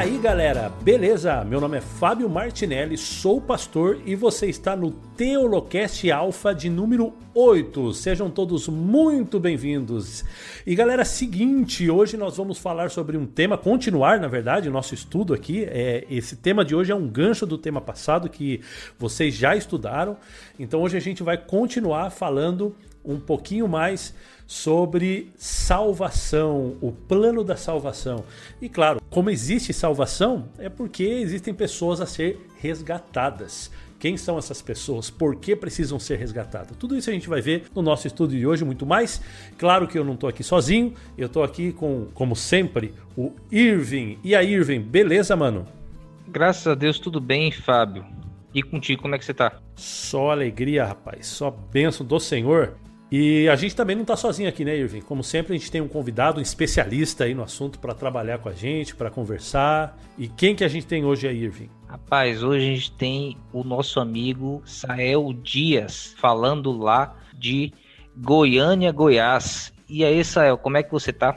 aí, galera? Beleza? Meu nome é Fábio Martinelli, sou pastor e você está no Teolocast Alpha de número 8. Sejam todos muito bem-vindos. E galera, seguinte, hoje nós vamos falar sobre um tema, continuar, na verdade, o nosso estudo aqui. É, esse tema de hoje é um gancho do tema passado que vocês já estudaram. Então hoje a gente vai continuar falando um pouquinho mais sobre salvação, o plano da salvação. E claro, como existe salvação, é porque existem pessoas a ser resgatadas. Quem são essas pessoas? Por que precisam ser resgatadas? Tudo isso a gente vai ver no nosso estudo de hoje, muito mais. Claro que eu não estou aqui sozinho, eu estou aqui com, como sempre, o Irving. E aí, Irving, beleza, mano? Graças a Deus, tudo bem, Fábio. E contigo, como é que você tá? Só alegria, rapaz. Só bênção do Senhor. E a gente também não está sozinho aqui, né, Irving? Como sempre, a gente tem um convidado, um especialista aí no assunto para trabalhar com a gente, para conversar. E quem que a gente tem hoje aí, Irving? Rapaz, hoje a gente tem o nosso amigo Sael Dias, falando lá de Goiânia, Goiás. E aí, Sael, como é que você tá?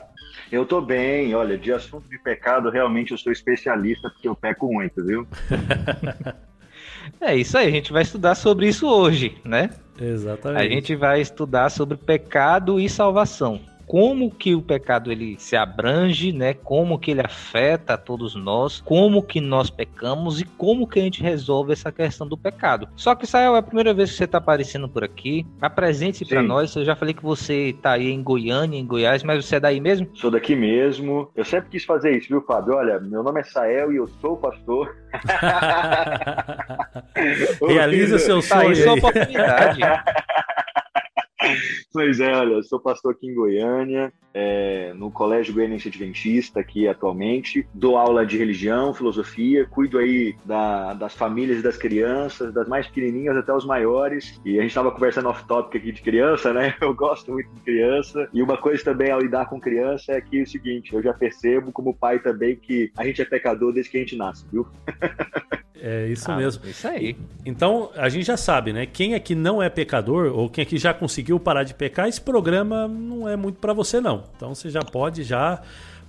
Eu tô bem, olha, de assunto de pecado, realmente eu sou especialista, porque eu peco muito, viu? é isso aí, a gente vai estudar sobre isso hoje, né? Exatamente. A gente vai estudar sobre pecado e salvação como que o pecado ele se abrange, né? Como que ele afeta a todos nós, como que nós pecamos e como que a gente resolve essa questão do pecado. Só que Israel, é a primeira vez que você está aparecendo por aqui. Apresente-se para nós. Eu já falei que você está aí em Goiânia, em Goiás, mas você é daí mesmo? Sou daqui mesmo. Eu sempre quis fazer isso, viu, Fábio? Olha, meu nome é Sael e eu sou pastor. Realiza seu sonho. Tá aí sua oportunidade. Pois é, olha, eu sou pastor aqui em Goiânia, é, no Colégio Goianiense Adventista aqui atualmente, dou aula de religião, filosofia, cuido aí da, das famílias e das crianças, das mais pequenininhas até os maiores, e a gente estava conversando off-topic aqui de criança, né? Eu gosto muito de criança, e uma coisa também ao lidar com criança é que é o seguinte, eu já percebo como pai também que a gente é pecador desde que a gente nasce, viu? É isso ah, mesmo. Isso aí. Então, a gente já sabe, né? Quem aqui não é pecador, ou quem aqui já conseguiu parar de pecar, esse programa não é muito para você, não. Então, você já pode já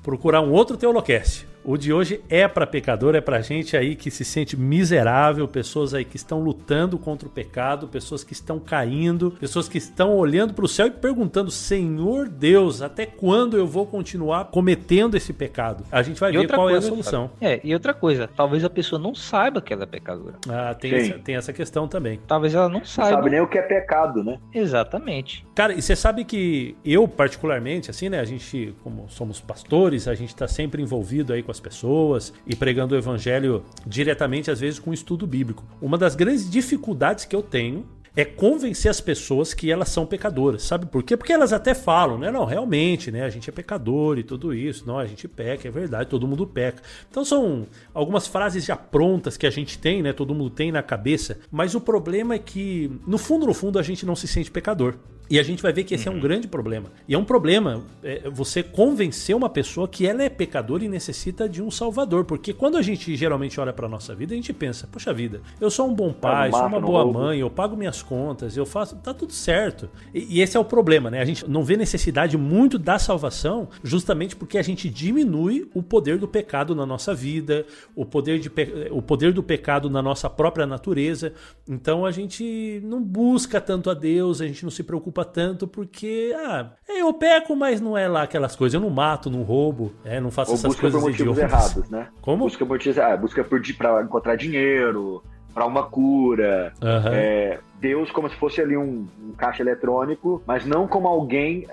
procurar um outro Teolocast. O de hoje é para pecador, é para gente aí que se sente miserável, pessoas aí que estão lutando contra o pecado, pessoas que estão caindo, pessoas que estão olhando para o céu e perguntando: Senhor Deus, até quando eu vou continuar cometendo esse pecado? A gente vai e ver qual coisa, é a solução. É, e outra coisa, talvez a pessoa não saiba que ela é pecadora. Ah, tem, essa, tem essa questão também. Talvez ela não saiba. Não sabe nem o que é pecado, né? Exatamente. Cara, e você sabe que eu, particularmente, assim, né? A gente, como somos pastores, a gente está sempre envolvido aí com as pessoas e pregando o evangelho diretamente, às vezes com estudo bíblico. Uma das grandes dificuldades que eu tenho é convencer as pessoas que elas são pecadoras. Sabe por quê? Porque elas até falam, né? Não, realmente, né? A gente é pecador e tudo isso. Não, a gente peca, é verdade, todo mundo peca. Então são algumas frases já prontas que a gente tem, né? Todo mundo tem na cabeça. Mas o problema é que, no fundo, no fundo, a gente não se sente pecador. E a gente vai ver que esse uhum. é um uhum. grande problema. E é um problema é, você convencer uma pessoa que ela é pecadora e necessita de um salvador. Porque quando a gente geralmente olha para nossa vida, a gente pensa: poxa vida, eu sou um bom pai, sou uma boa mãe, eu pago minhas contas, eu faço. tá tudo certo. E, e, esse é o problema, né? A gente não vê necessidade muito da salvação justamente porque a gente diminui o poder do pecado na nossa vida, o poder, de, o poder do pecado na nossa própria natureza. Então a gente não busca tanto a Deus, a gente não se preocupa preocupa tanto porque, ah, eu peco, mas não é lá aquelas coisas. Eu não mato, não roubo, é, não faço Ou essas busca coisas por motivos idiotas. errados, né? Como? Busca, motivos, ah, busca por, pra encontrar dinheiro, para uma cura. Uhum. É, Deus como se fosse ali um, um, caixa eletrônico, mas não como alguém,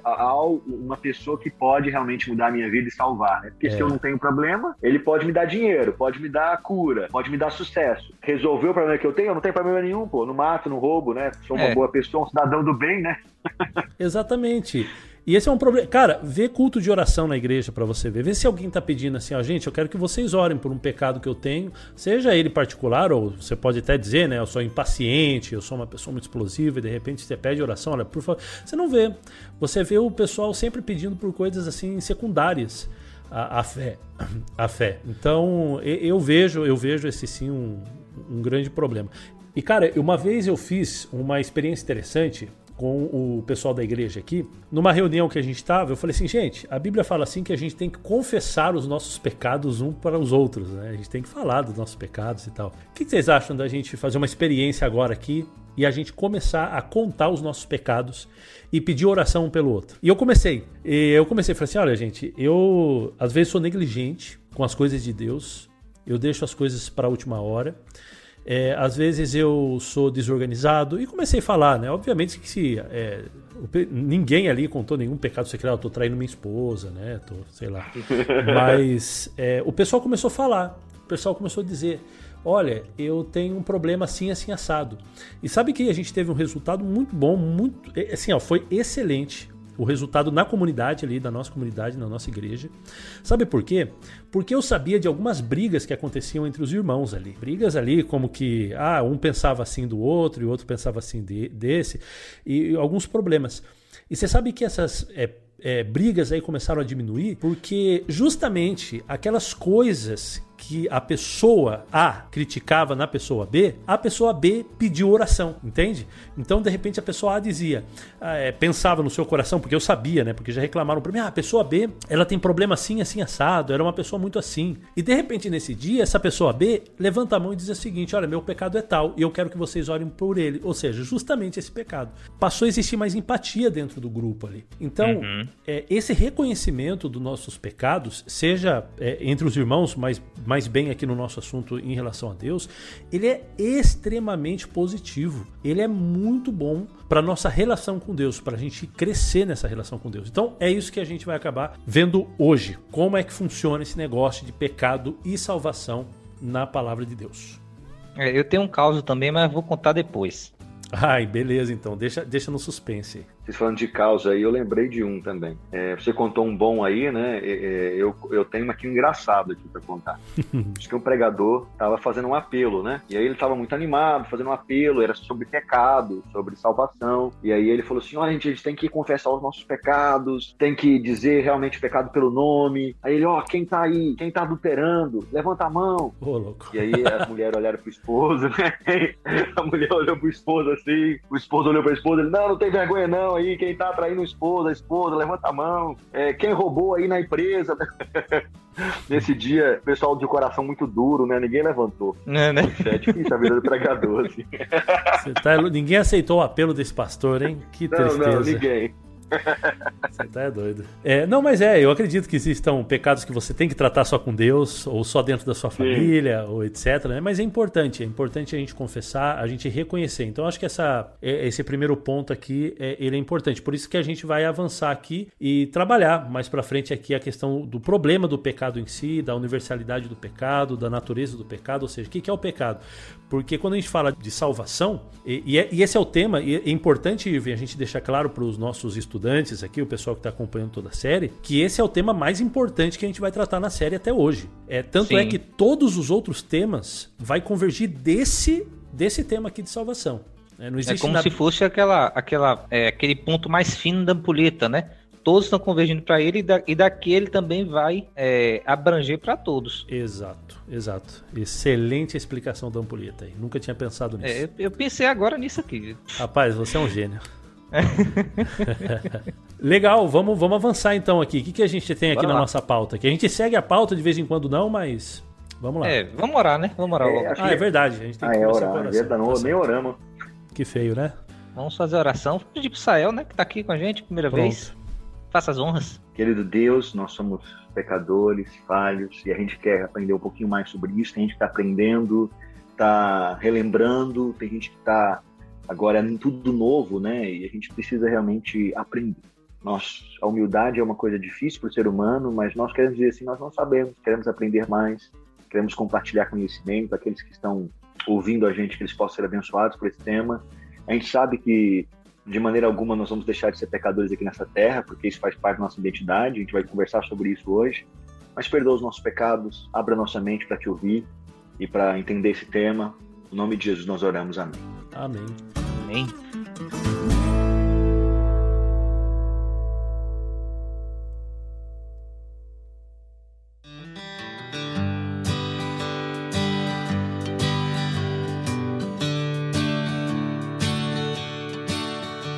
uma pessoa que pode realmente mudar a minha vida e salvar, né? Porque é. se eu não tenho problema, ele pode me dar dinheiro, pode me dar cura, pode me dar sucesso. Resolveu o problema que eu tenho? Eu não tenho problema nenhum, pô. Não mato, não roubo, né? Sou uma é. boa pessoa, um cidadão do bem, né? Exatamente. E esse é um problema. Cara, vê culto de oração na igreja para você ver. Vê se alguém tá pedindo assim, ó, gente, eu quero que vocês orem por um pecado que eu tenho, seja ele particular, ou você pode até dizer, né, eu sou impaciente, eu sou uma pessoa muito explosiva, e de repente você pede oração, olha, por favor. Você não vê. Você vê o pessoal sempre pedindo por coisas assim secundárias. A, a fé. A fé. Então, eu vejo, eu vejo esse sim um, um grande problema. E cara, uma vez eu fiz uma experiência interessante com o pessoal da igreja aqui. Numa reunião que a gente estava, eu falei assim, gente, a Bíblia fala assim que a gente tem que confessar os nossos pecados um para os outros, né? A gente tem que falar dos nossos pecados e tal. O que vocês acham da gente fazer uma experiência agora aqui e a gente começar a contar os nossos pecados e pedir oração um pelo outro. E eu comecei. Eu comecei, falei assim: olha, gente, eu às vezes sou negligente com as coisas de Deus, eu deixo as coisas para a última hora. É, às vezes eu sou desorganizado e comecei a falar, né? Obviamente que se é, ninguém ali contou nenhum pecado secreto, eu tô traindo minha esposa, né? Tô, sei lá. Mas é, o pessoal começou a falar, o pessoal começou a dizer: olha, eu tenho um problema assim, assim, assado. E sabe que a gente teve um resultado muito bom, muito, é, assim, ó, foi excelente o resultado na comunidade ali, da nossa comunidade, na nossa igreja. Sabe por quê? Porque eu sabia de algumas brigas que aconteciam entre os irmãos ali. Brigas ali como que, ah, um pensava assim do outro e o outro pensava assim de, desse, e alguns problemas. E você sabe que essas é, é, brigas aí começaram a diminuir porque justamente aquelas coisas que a pessoa A criticava na pessoa B, a pessoa B pediu oração, entende? Então, de repente, a pessoa A dizia, ah, é, pensava no seu coração, porque eu sabia, né? Porque já reclamaram para mim, ah, a pessoa B, ela tem problema assim, assim, assado, era uma pessoa muito assim. E de repente, nesse dia, essa pessoa B levanta a mão e diz o seguinte: olha, meu pecado é tal, e eu quero que vocês orem por ele. Ou seja, justamente esse pecado. Passou a existir mais empatia dentro do grupo ali. Então, uhum. é, esse reconhecimento dos nossos pecados, seja é, entre os irmãos, mas mais bem aqui no nosso assunto em relação a Deus, ele é extremamente positivo. Ele é muito bom para nossa relação com Deus, para a gente crescer nessa relação com Deus. Então é isso que a gente vai acabar vendo hoje. Como é que funciona esse negócio de pecado e salvação na palavra de Deus. É, eu tenho um caso também, mas vou contar depois. Ai, beleza, então. Deixa, deixa no suspense. Vocês falando de causa aí, eu lembrei de um também. É, você contou um bom aí, né? É, é eu, eu tenho aqui um engraçado aqui para contar. Diz que um pregador estava fazendo um apelo, né? E aí ele estava muito animado, fazendo um apelo, era sobre pecado, sobre salvação. E aí ele falou assim: olha, gente, a gente tem que confessar os nossos pecados, tem que dizer realmente o pecado pelo nome. Aí ele, ó, oh, quem tá aí? Quem tá adulterando? Levanta a mão. Ô, louco. E aí a mulher olharam pro esposo, né? A mulher olhou pro esposo assim, o esposo olhou pra esposa, ele, não, não tem vergonha não aí, quem tá traindo esposa, a esposa, levanta a mão. É, quem roubou aí na empresa? Nesse dia, pessoal de coração muito duro, né? Ninguém levantou. É, né? é difícil a vida do pregador, assim. Tá, ninguém aceitou o apelo desse pastor, hein? Que tristeza. Não, não, ninguém. Você tá doido. É, não, mas é, eu acredito que existam pecados que você tem que tratar só com Deus, ou só dentro da sua família, Sim. ou etc. Né? Mas é importante, é importante a gente confessar, a gente reconhecer. Então, acho que essa, é, esse primeiro ponto aqui, é, ele é importante. Por isso que a gente vai avançar aqui e trabalhar mais para frente aqui a questão do problema do pecado em si, da universalidade do pecado, da natureza do pecado, ou seja, o que é o pecado? Porque quando a gente fala de salvação, e, e, é, esse é o tema, e é importante a gente deixar claro para os nossos estudantes estudantes aqui, o pessoal que está acompanhando toda a série, que esse é o tema mais importante que a gente vai tratar na série até hoje. É tanto é Sim. é que todos os outros temas vai convergir desse desse tema aqui de salvação. É, não existe é como nada... se fosse aquela, aquela, é, aquele ponto mais fino da ampulheta, né? Todos estão convergindo para ele e, da, e daquele também vai é, abranger para todos. Exato, exato. Excelente explicação da ampulheta aí. Nunca tinha pensado nisso. É, eu, eu pensei agora nisso aqui. Rapaz, você é um gênio. Legal, vamos, vamos avançar então aqui. O que, que a gente tem aqui Bora na lá. nossa pauta? Que a gente segue a pauta de vez em quando não, mas vamos lá. É, vamos orar, né? Vamos orar é, Ah, é verdade. A gente tem ah, que é orar. oração. Tá não, nem oramos. Que feio, né? Vamos fazer oração. Vou pedir pro Sael, né? Que tá aqui com a gente, primeira Pronto. vez. Faça as honras. Querido Deus, nós somos pecadores, falhos, e a gente quer aprender um pouquinho mais sobre isso. Tem gente que está aprendendo, está relembrando, tem gente que está Agora é tudo novo, né? E a gente precisa realmente aprender. Nós, a humildade é uma coisa difícil para o ser humano, mas nós queremos dizer assim, nós não sabemos, queremos aprender mais, queremos compartilhar conhecimento, aqueles que estão ouvindo a gente, que eles possam ser abençoados por esse tema. A gente sabe que de maneira alguma nós vamos deixar de ser pecadores aqui nessa terra, porque isso faz parte da nossa identidade, a gente vai conversar sobre isso hoje. Mas perdoa os nossos pecados, abra nossa mente para te ouvir e para entender esse tema. Em nome de Jesus nós oramos. Amém. Amém. Amém.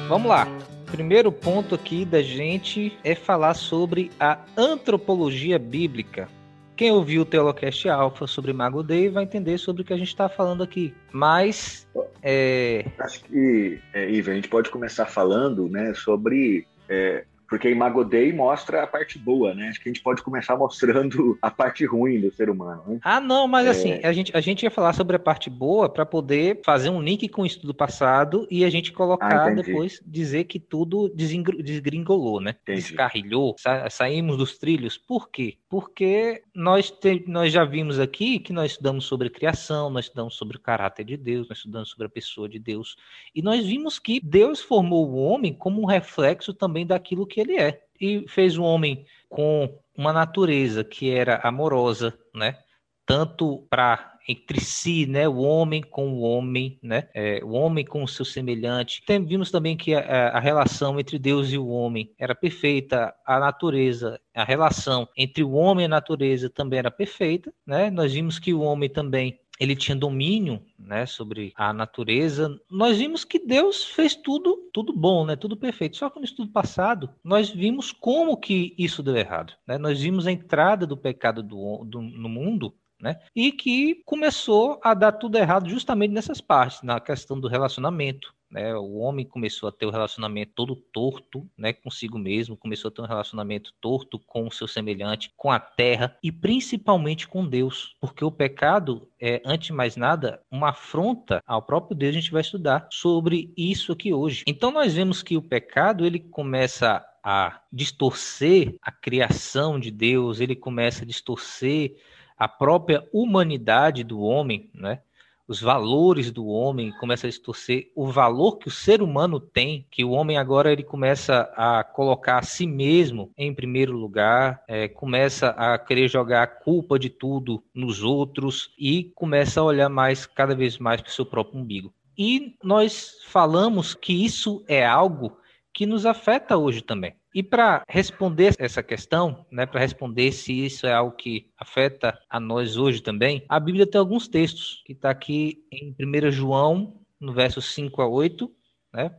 Vamos lá. Primeiro ponto aqui da gente é falar sobre a antropologia bíblica. Quem ouviu o Teolocast Alpha sobre Mago Day vai entender sobre o que a gente está falando aqui. Mas. É... Acho que, é, Iva, a gente pode começar falando né, sobre é, porque Imago Dei mostra a parte boa, né? Acho que a gente pode começar mostrando a parte ruim do ser humano. Né? Ah, não, mas é... assim, a gente, a gente ia falar sobre a parte boa para poder fazer um link com o estudo passado e a gente colocar ah, depois, dizer que tudo desgringolou, né? Entendi. Descarrilhou, sa saímos dos trilhos. Por quê? Porque nós, te, nós já vimos aqui que nós estudamos sobre criação, nós estudamos sobre o caráter de Deus, nós estudamos sobre a pessoa de Deus. E nós vimos que Deus formou o homem como um reflexo também daquilo que que ele é. E fez um homem com uma natureza que era amorosa, né? Tanto para entre si, né? O homem com o homem, né? É, o homem com o seu semelhante. Tem, vimos também que a, a, relação entre Deus e o homem era perfeita, a natureza, a relação entre o homem e a natureza também era perfeita, né? Nós vimos que o homem também ele tinha domínio, né, sobre a natureza. Nós vimos que Deus fez tudo, tudo bom, né, tudo perfeito. Só que no estudo passado nós vimos como que isso deu errado. Né? Nós vimos a entrada do pecado do, do, no mundo né? E que começou a dar tudo errado justamente nessas partes, na questão do relacionamento, né? O homem começou a ter o um relacionamento todo torto, né, consigo mesmo, começou a ter um relacionamento torto com o seu semelhante, com a terra e principalmente com Deus, porque o pecado é, antes de mais nada, uma afronta ao próprio Deus. A gente vai estudar sobre isso aqui hoje. Então nós vemos que o pecado ele começa a distorcer a criação de Deus, ele começa a distorcer a própria humanidade do homem, né? Os valores do homem, começa a distorcer o valor que o ser humano tem, que o homem agora ele começa a colocar a si mesmo em primeiro lugar, é, começa a querer jogar a culpa de tudo nos outros e começa a olhar mais, cada vez mais para o seu próprio umbigo. E nós falamos que isso é algo que nos afeta hoje também. E para responder essa questão, né, para responder se isso é algo que afeta a nós hoje também, a Bíblia tem alguns textos que está aqui em 1 João, no verso 5 a 8, né?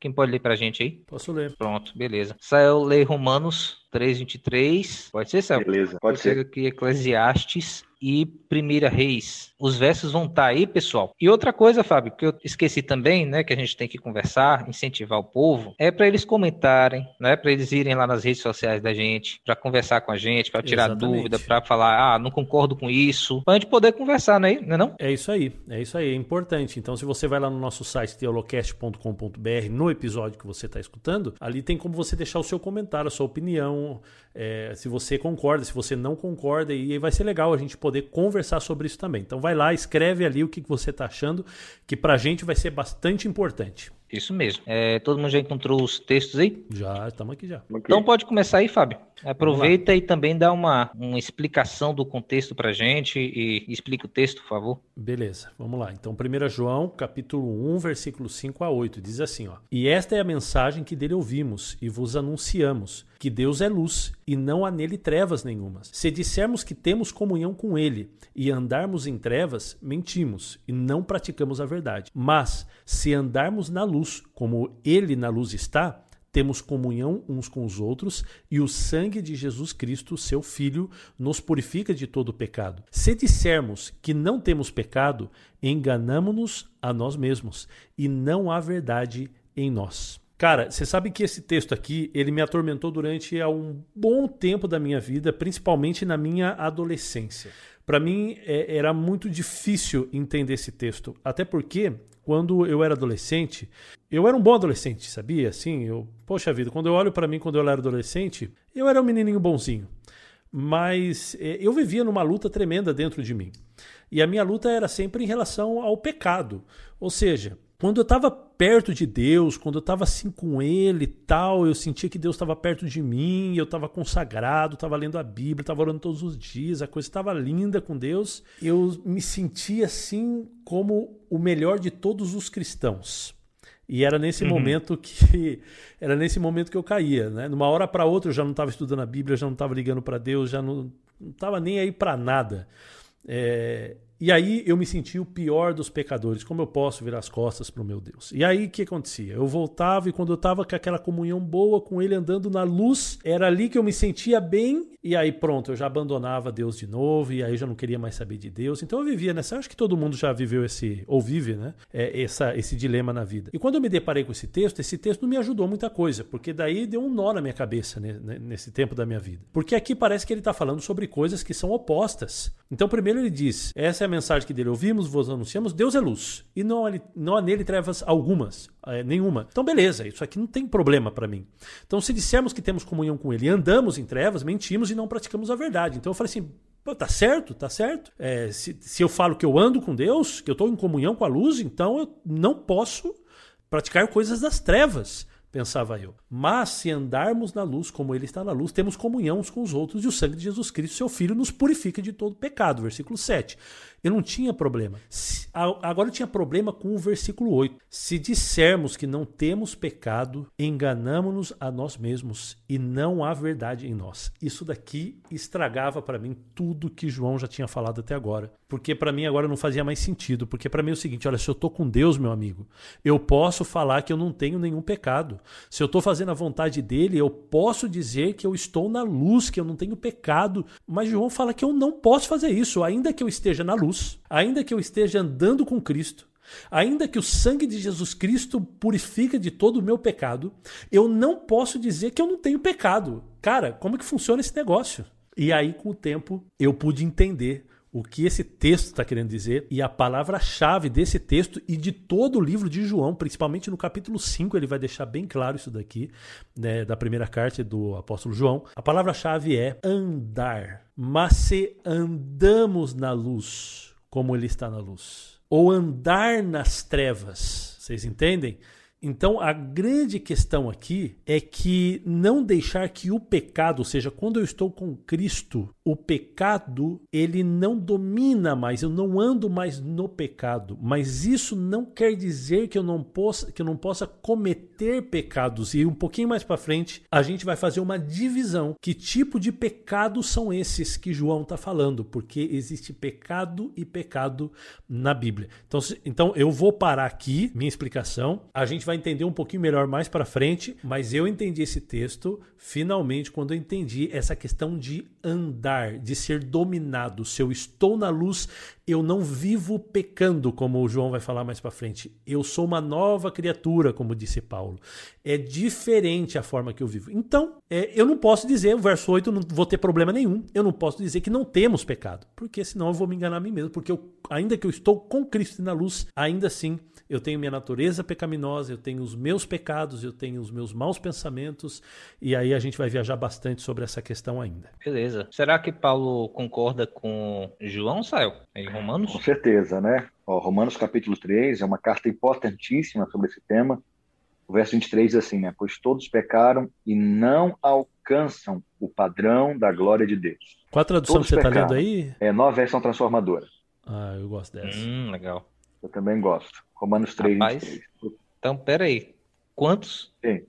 Quem pode ler para a gente aí? Posso ler. Pronto, beleza. Saiu ler Romanos 3:23. Pode ser, Sérgio? Beleza, pode ser. aqui Eclesiastes e Primeira Reis. Os versos vão estar tá aí, pessoal. E outra coisa, Fábio, que eu esqueci também, né, que a gente tem que conversar, incentivar o povo, é para eles comentarem, né, para eles irem lá nas redes sociais da gente, para conversar com a gente, para tirar Exatamente. dúvida, para falar, ah, não concordo com isso, para a gente poder conversar, né, não é não? É isso aí, é isso aí, é importante. Então, se você vai lá no nosso site teolocast.com.br, no episódio que você está escutando, ali tem como você deixar o seu comentário, a sua opinião, é, se você concorda, se você não concorda, e aí vai ser legal a gente poder conversar sobre isso também. Então vai lá, escreve ali o que você está achando, que para a gente vai ser bastante importante. Isso mesmo. É, todo mundo já encontrou os textos aí? Já, estamos aqui já. Então pode começar aí, Fábio. Aproveita e também dá uma, uma explicação do contexto para gente e explica o texto, por favor. Beleza, vamos lá. Então, 1 João, capítulo 1, versículo 5 a 8, diz assim, ó. E esta é a mensagem que dele ouvimos e vos anunciamos, que Deus é luz e não há nele trevas nenhumas. Se dissermos que temos comunhão com ele e andarmos em trevas, mentimos e não praticamos a verdade. Mas, se andarmos na luz, como ele na luz está, temos comunhão uns com os outros e o sangue de Jesus Cristo, seu Filho, nos purifica de todo pecado. Se dissermos que não temos pecado, enganamos-nos a nós mesmos e não há verdade em nós. Cara, você sabe que esse texto aqui, ele me atormentou durante um bom tempo da minha vida, principalmente na minha adolescência. Para mim, é, era muito difícil entender esse texto, até porque quando eu era adolescente, eu era um bom adolescente, sabia? Assim, eu, poxa vida, quando eu olho para mim quando eu era adolescente, eu era um menininho bonzinho. Mas é, eu vivia numa luta tremenda dentro de mim. E a minha luta era sempre em relação ao pecado. Ou seja, quando eu estava perto de Deus, quando eu estava assim com Ele e tal, eu sentia que Deus estava perto de mim, eu estava consagrado, estava lendo a Bíblia, estava orando todos os dias, a coisa estava linda com Deus. Eu me sentia assim como o melhor de todos os cristãos. E era nesse uhum. momento que era nesse momento que eu caía, né? Numa hora para outra eu já não estava estudando a Bíblia, já não estava ligando para Deus, já não estava nem aí para nada. É, E aí eu me senti o pior dos pecadores. Como eu posso virar as costas para o meu Deus? E aí o que acontecia? Eu voltava e quando eu estava com aquela comunhão boa com ele andando na luz, era ali que eu me sentia bem. E aí pronto, eu já abandonava Deus de novo e aí já não queria mais saber de Deus. Então eu vivia nessa. Acho que todo mundo já viveu esse, ou vive, né? É, essa, esse dilema na vida. E quando eu me deparei com esse texto, esse texto não me ajudou muita coisa, porque daí deu um nó na minha cabeça né, nesse tempo da minha vida. Porque aqui parece que ele está falando sobre coisas que são opostas. Então, primeiro ele diz: essa é mensagem que dele ouvimos, vos anunciamos, Deus é luz. E não, não há nele trevas algumas, é, nenhuma. Então, beleza, isso aqui não tem problema para mim. Então, se dissermos que temos comunhão com ele e andamos em trevas, mentimos e não praticamos a verdade. Então eu falei assim: Pô, tá certo, tá certo. É, se, se eu falo que eu ando com Deus, que eu estou em comunhão com a luz, então eu não posso praticar coisas das trevas pensava eu. Mas se andarmos na luz como ele está na luz, temos comunhão uns com os outros e o sangue de Jesus Cristo, seu Filho, nos purifica de todo pecado. Versículo 7. Eu não tinha problema. Agora eu tinha problema com o versículo 8. Se dissermos que não temos pecado, enganamos-nos a nós mesmos e não há verdade em nós. Isso daqui estragava para mim tudo que João já tinha falado até agora. Porque para mim agora não fazia mais sentido. Porque para mim é o seguinte: olha, se eu estou com Deus, meu amigo, eu posso falar que eu não tenho nenhum pecado. Se eu estou fazendo a vontade dele, eu posso dizer que eu estou na luz, que eu não tenho pecado. Mas João fala que eu não posso fazer isso, ainda que eu esteja na luz, ainda que eu esteja andando com Cristo, ainda que o sangue de Jesus Cristo purifica de todo o meu pecado, eu não posso dizer que eu não tenho pecado. Cara, como que funciona esse negócio? E aí, com o tempo, eu pude entender o que esse texto está querendo dizer e a palavra-chave desse texto e de todo o livro de João, principalmente no capítulo 5, ele vai deixar bem claro isso daqui, né, da primeira carta do apóstolo João. A palavra-chave é andar. Mas se andamos na luz, como ele está na luz, ou andar nas trevas, vocês entendem? Então, a grande questão aqui é que não deixar que o pecado, ou seja, quando eu estou com Cristo, o pecado ele não domina mais, eu não ando mais no pecado. Mas isso não quer dizer que eu não possa, que eu não possa cometer pecados. E um pouquinho mais para frente, a gente vai fazer uma divisão. Que tipo de pecados são esses que João está falando? Porque existe pecado e pecado na Bíblia. Então, então eu vou parar aqui minha explicação. A gente vai entender um pouquinho melhor mais para frente, mas eu entendi esse texto finalmente quando eu entendi essa questão de andar, de ser dominado. Se eu estou na luz, eu não vivo pecando, como o João vai falar mais para frente. Eu sou uma nova criatura, como disse Paulo. É diferente a forma que eu vivo. Então, é, eu não posso dizer, o verso 8, não vou ter problema nenhum. Eu não posso dizer que não temos pecado, porque senão eu vou me enganar a mim mesmo. Porque eu, ainda que eu estou com Cristo na luz, ainda assim eu tenho minha natureza pecaminosa, eu tenho os meus pecados, eu tenho os meus maus pensamentos, e aí a gente vai viajar bastante sobre essa questão ainda. Beleza. Será que Paulo concorda com João, Sael, Romanos? Com certeza, né? Ó, Romanos capítulo 3 é uma carta importantíssima sobre esse tema. O verso 23 diz assim, né? Pois todos pecaram e não alcançam o padrão da glória de Deus. Qual a tradução todos que você está lendo aí? É nova versão transformadora. Ah, eu gosto dessa. Hum, legal. Eu também gosto. Romanos 3, Rapaz, 23. Então, peraí. Quantos? Sim.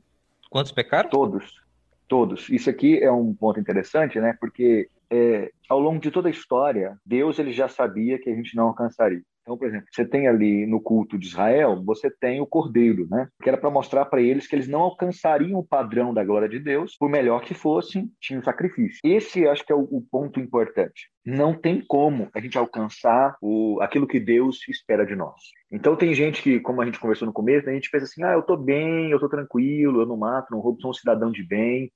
Quantos pecaram? Todos. Todos. Isso aqui é um ponto interessante, né? Porque é, ao longo de toda a história, Deus ele já sabia que a gente não alcançaria. Então, por exemplo, você tem ali no culto de Israel, você tem o cordeiro, né? Que era para mostrar para eles que eles não alcançariam o padrão da glória de Deus, por melhor que fossem, tinha o sacrifício. Esse acho que é o, o ponto importante. Não tem como a gente alcançar o, aquilo que Deus espera de nós. Então tem gente que, como a gente conversou no começo, a gente pensa assim: ah, eu tô bem, eu tô tranquilo, eu não mato, não roubo, sou um cidadão de bem.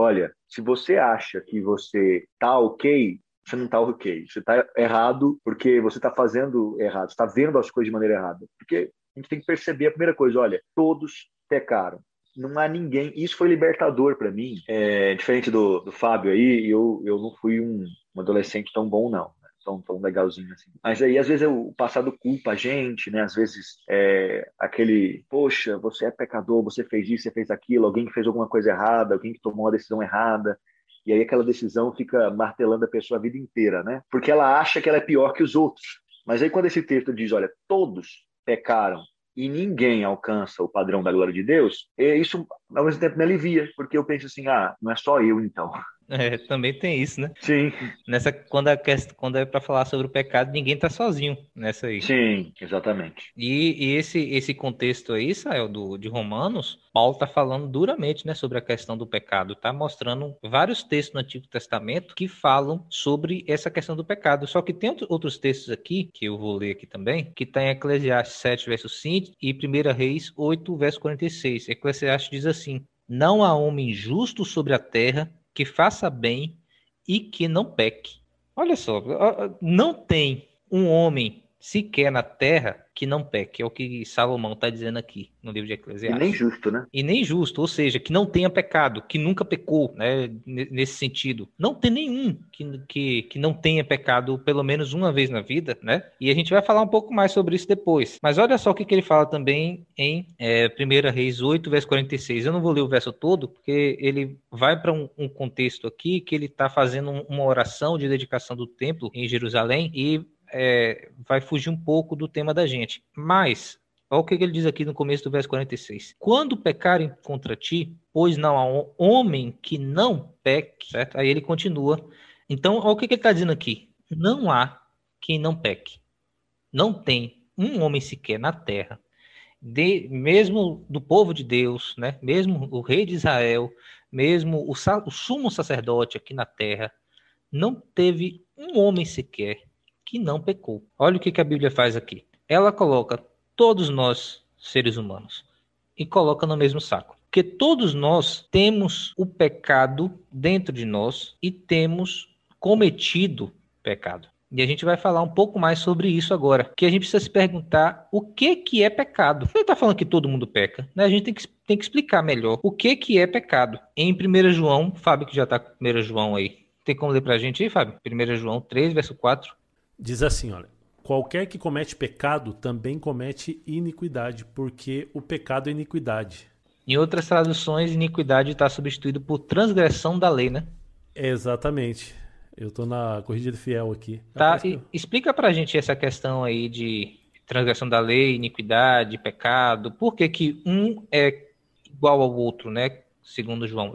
Olha, se você acha que você tá ok, você não está ok. Você está errado porque você está fazendo errado, está vendo as coisas de maneira errada. Porque a gente tem que perceber a primeira coisa: olha, todos pecaram. Não há ninguém. Isso foi libertador para mim. É, diferente do, do Fábio aí, eu, eu não fui um, um adolescente tão bom, não? Tão, tão legalzinho assim. Mas aí, às vezes, o passado culpa a gente, né? Às vezes, é, aquele, poxa, você é pecador, você fez isso, você fez aquilo, alguém que fez alguma coisa errada, alguém que tomou uma decisão errada. E aí aquela decisão fica martelando a pessoa a vida inteira, né? Porque ela acha que ela é pior que os outros. Mas aí quando esse texto diz, olha, todos pecaram e ninguém alcança o padrão da glória de Deus, isso ao mesmo tempo me alivia, porque eu penso assim, ah, não é só eu então. É, também tem isso, né? Sim. Nessa, quando, é, quando é para falar sobre o pecado, ninguém tá sozinho nessa aí. Sim, exatamente. E, e esse, esse contexto aí, Israel, do, de Romanos, Paulo tá falando duramente né, sobre a questão do pecado. Tá mostrando vários textos no Antigo Testamento que falam sobre essa questão do pecado. Só que tem outros textos aqui, que eu vou ler aqui também, que tá em Eclesiastes 7, verso 5 e 1 Reis 8, verso 46. Eclesiastes diz assim: Não há homem justo sobre a terra que faça bem e que não peque. Olha só, não tem um homem sequer na terra que não peque, é o que Salomão está dizendo aqui no livro de Eclesiastes. E nem justo, né? E nem justo, ou seja, que não tenha pecado, que nunca pecou, né, nesse sentido. Não tem nenhum que, que, que não tenha pecado pelo menos uma vez na vida, né? E a gente vai falar um pouco mais sobre isso depois. Mas olha só o que, que ele fala também em é, 1 Reis 8, verso 46. Eu não vou ler o verso todo, porque ele vai para um, um contexto aqui que ele está fazendo uma oração de dedicação do templo em Jerusalém e é, vai fugir um pouco do tema da gente. Mas, olha o que ele diz aqui no começo do verso 46. Quando pecarem contra ti, pois não há homem que não peque, certo? Aí ele continua. Então, olha o que ele está dizendo aqui. Não há quem não peque. Não tem um homem sequer na terra, de, mesmo do povo de Deus, né? mesmo o rei de Israel, mesmo o, o sumo sacerdote aqui na terra, não teve um homem sequer que não pecou. Olha o que, que a Bíblia faz aqui. Ela coloca todos nós, seres humanos, e coloca no mesmo saco. Porque todos nós temos o pecado dentro de nós e temos cometido pecado. E a gente vai falar um pouco mais sobre isso agora. Que a gente precisa se perguntar o que que é pecado. Não está falando que todo mundo peca, né? A gente tem que, tem que explicar melhor o que que é pecado. Em 1 João, Fábio que já está com 1 João aí. Tem como ler para a gente aí, Fábio? 1 João 3, verso 4. Diz assim, olha: qualquer que comete pecado também comete iniquidade, porque o pecado é iniquidade. Em outras traduções, iniquidade está substituído por transgressão da lei, né? Exatamente. Eu estou na corrigida fiel aqui. Tá, e, explica pra gente essa questão aí de transgressão da lei, iniquidade, pecado. Por que que um é igual ao outro, né? Segundo João.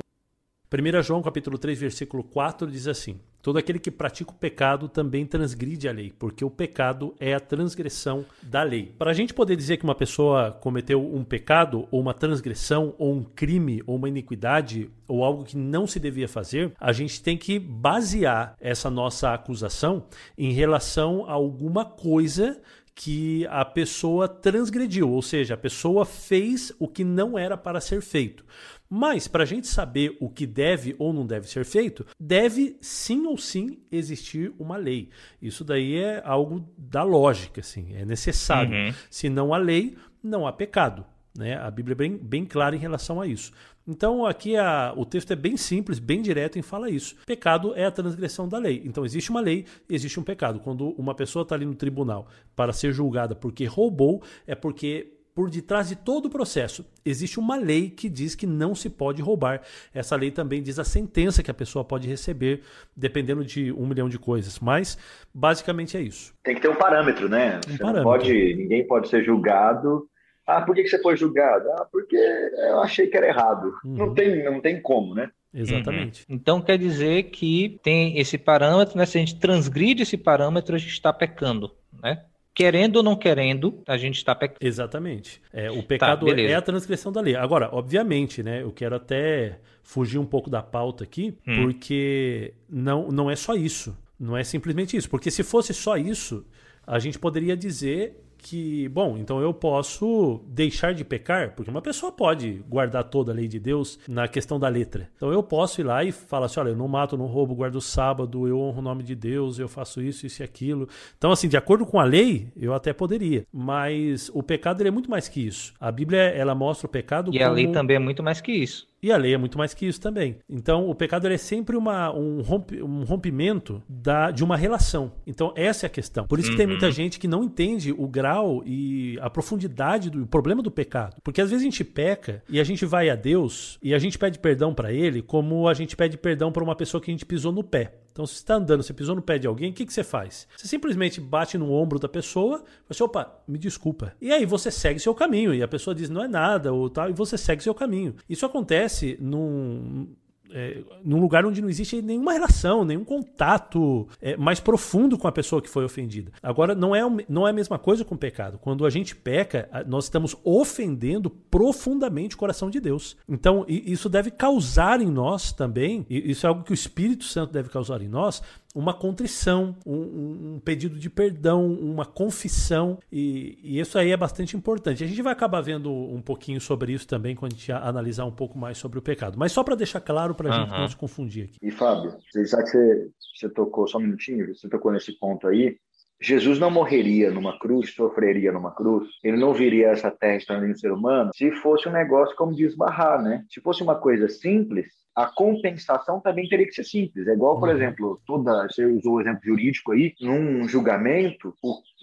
1 João capítulo 3, versículo 4 diz assim: Todo aquele que pratica o pecado também transgride a lei, porque o pecado é a transgressão da lei. Para a gente poder dizer que uma pessoa cometeu um pecado, ou uma transgressão, ou um crime, ou uma iniquidade, ou algo que não se devia fazer, a gente tem que basear essa nossa acusação em relação a alguma coisa que a pessoa transgrediu, ou seja, a pessoa fez o que não era para ser feito. Mas, para a gente saber o que deve ou não deve ser feito, deve sim ou sim existir uma lei. Isso daí é algo da lógica, assim, é necessário. Uhum. Se não há lei, não há pecado. Né? A Bíblia é bem, bem clara em relação a isso. Então, aqui a, o texto é bem simples, bem direto em fala isso. Pecado é a transgressão da lei. Então, existe uma lei, existe um pecado. Quando uma pessoa está ali no tribunal para ser julgada porque roubou, é porque por detrás de todo o processo existe uma lei que diz que não se pode roubar. Essa lei também diz a sentença que a pessoa pode receber, dependendo de um milhão de coisas. Mas basicamente é isso. Tem que ter um parâmetro, né? Um parâmetro. pode, ninguém pode ser julgado. Ah, por que você foi julgado? Ah, porque eu achei que era errado. Uhum. Não, tem, não tem como, né? Exatamente. Uhum. Então quer dizer que tem esse parâmetro, né? Se a gente transgride esse parâmetro, a gente está pecando, né? querendo ou não querendo, a gente está pecando. Exatamente. É, o tá, pecado tá, é a transgressão da lei. Agora, obviamente, né? Eu quero até fugir um pouco da pauta aqui, hum. porque não, não é só isso. Não é simplesmente isso. Porque se fosse só isso, a gente poderia dizer que, bom, então eu posso deixar de pecar, porque uma pessoa pode guardar toda a lei de Deus na questão da letra. Então eu posso ir lá e falar assim: olha, eu não mato, não roubo, guardo o sábado, eu honro o nome de Deus, eu faço isso, isso e aquilo. Então, assim, de acordo com a lei, eu até poderia. Mas o pecado ele é muito mais que isso. A Bíblia, ela mostra o pecado E como... a lei também é muito mais que isso. E a lei é muito mais que isso também. Então, o pecado é sempre uma, um, romp, um rompimento da, de uma relação. Então, essa é a questão. Por isso que uhum. tem muita gente que não entende o grau e a profundidade do problema do pecado. Porque às vezes a gente peca e a gente vai a Deus e a gente pede perdão para Ele como a gente pede perdão para uma pessoa que a gente pisou no pé. Então, se você está andando, você pisou no pé de alguém, o que, que você faz? Você simplesmente bate no ombro da pessoa, você, assim, opa, me desculpa. E aí você segue seu caminho, e a pessoa diz, não é nada, ou tal, e você segue seu caminho. Isso acontece num, é, num lugar onde não existe nenhuma relação, nenhum contato é, mais profundo com a pessoa que foi ofendida. Agora, não é, não é a mesma coisa com o pecado. Quando a gente peca, nós estamos ofendendo profundamente o coração de Deus. Então, isso deve causar em nós também, isso é algo que o Espírito Santo deve causar em nós, uma contrição, um, um, pedido de perdão, uma confissão, e, e, isso aí é bastante importante. A gente vai acabar vendo um pouquinho sobre isso também quando a gente analisar um pouco mais sobre o pecado. Mas só para deixar claro, para a uhum. gente não se confundir aqui. E Fábio, já que você, você tocou, só um minutinho, você tocou nesse ponto aí, Jesus não morreria numa cruz, sofreria numa cruz, ele não viria a essa terra estando em ser humano se fosse um negócio como desbarrar, né? Se fosse uma coisa simples, a compensação também teria que ser simples. É igual, por uhum. exemplo, toda, você usou o exemplo jurídico aí, num julgamento,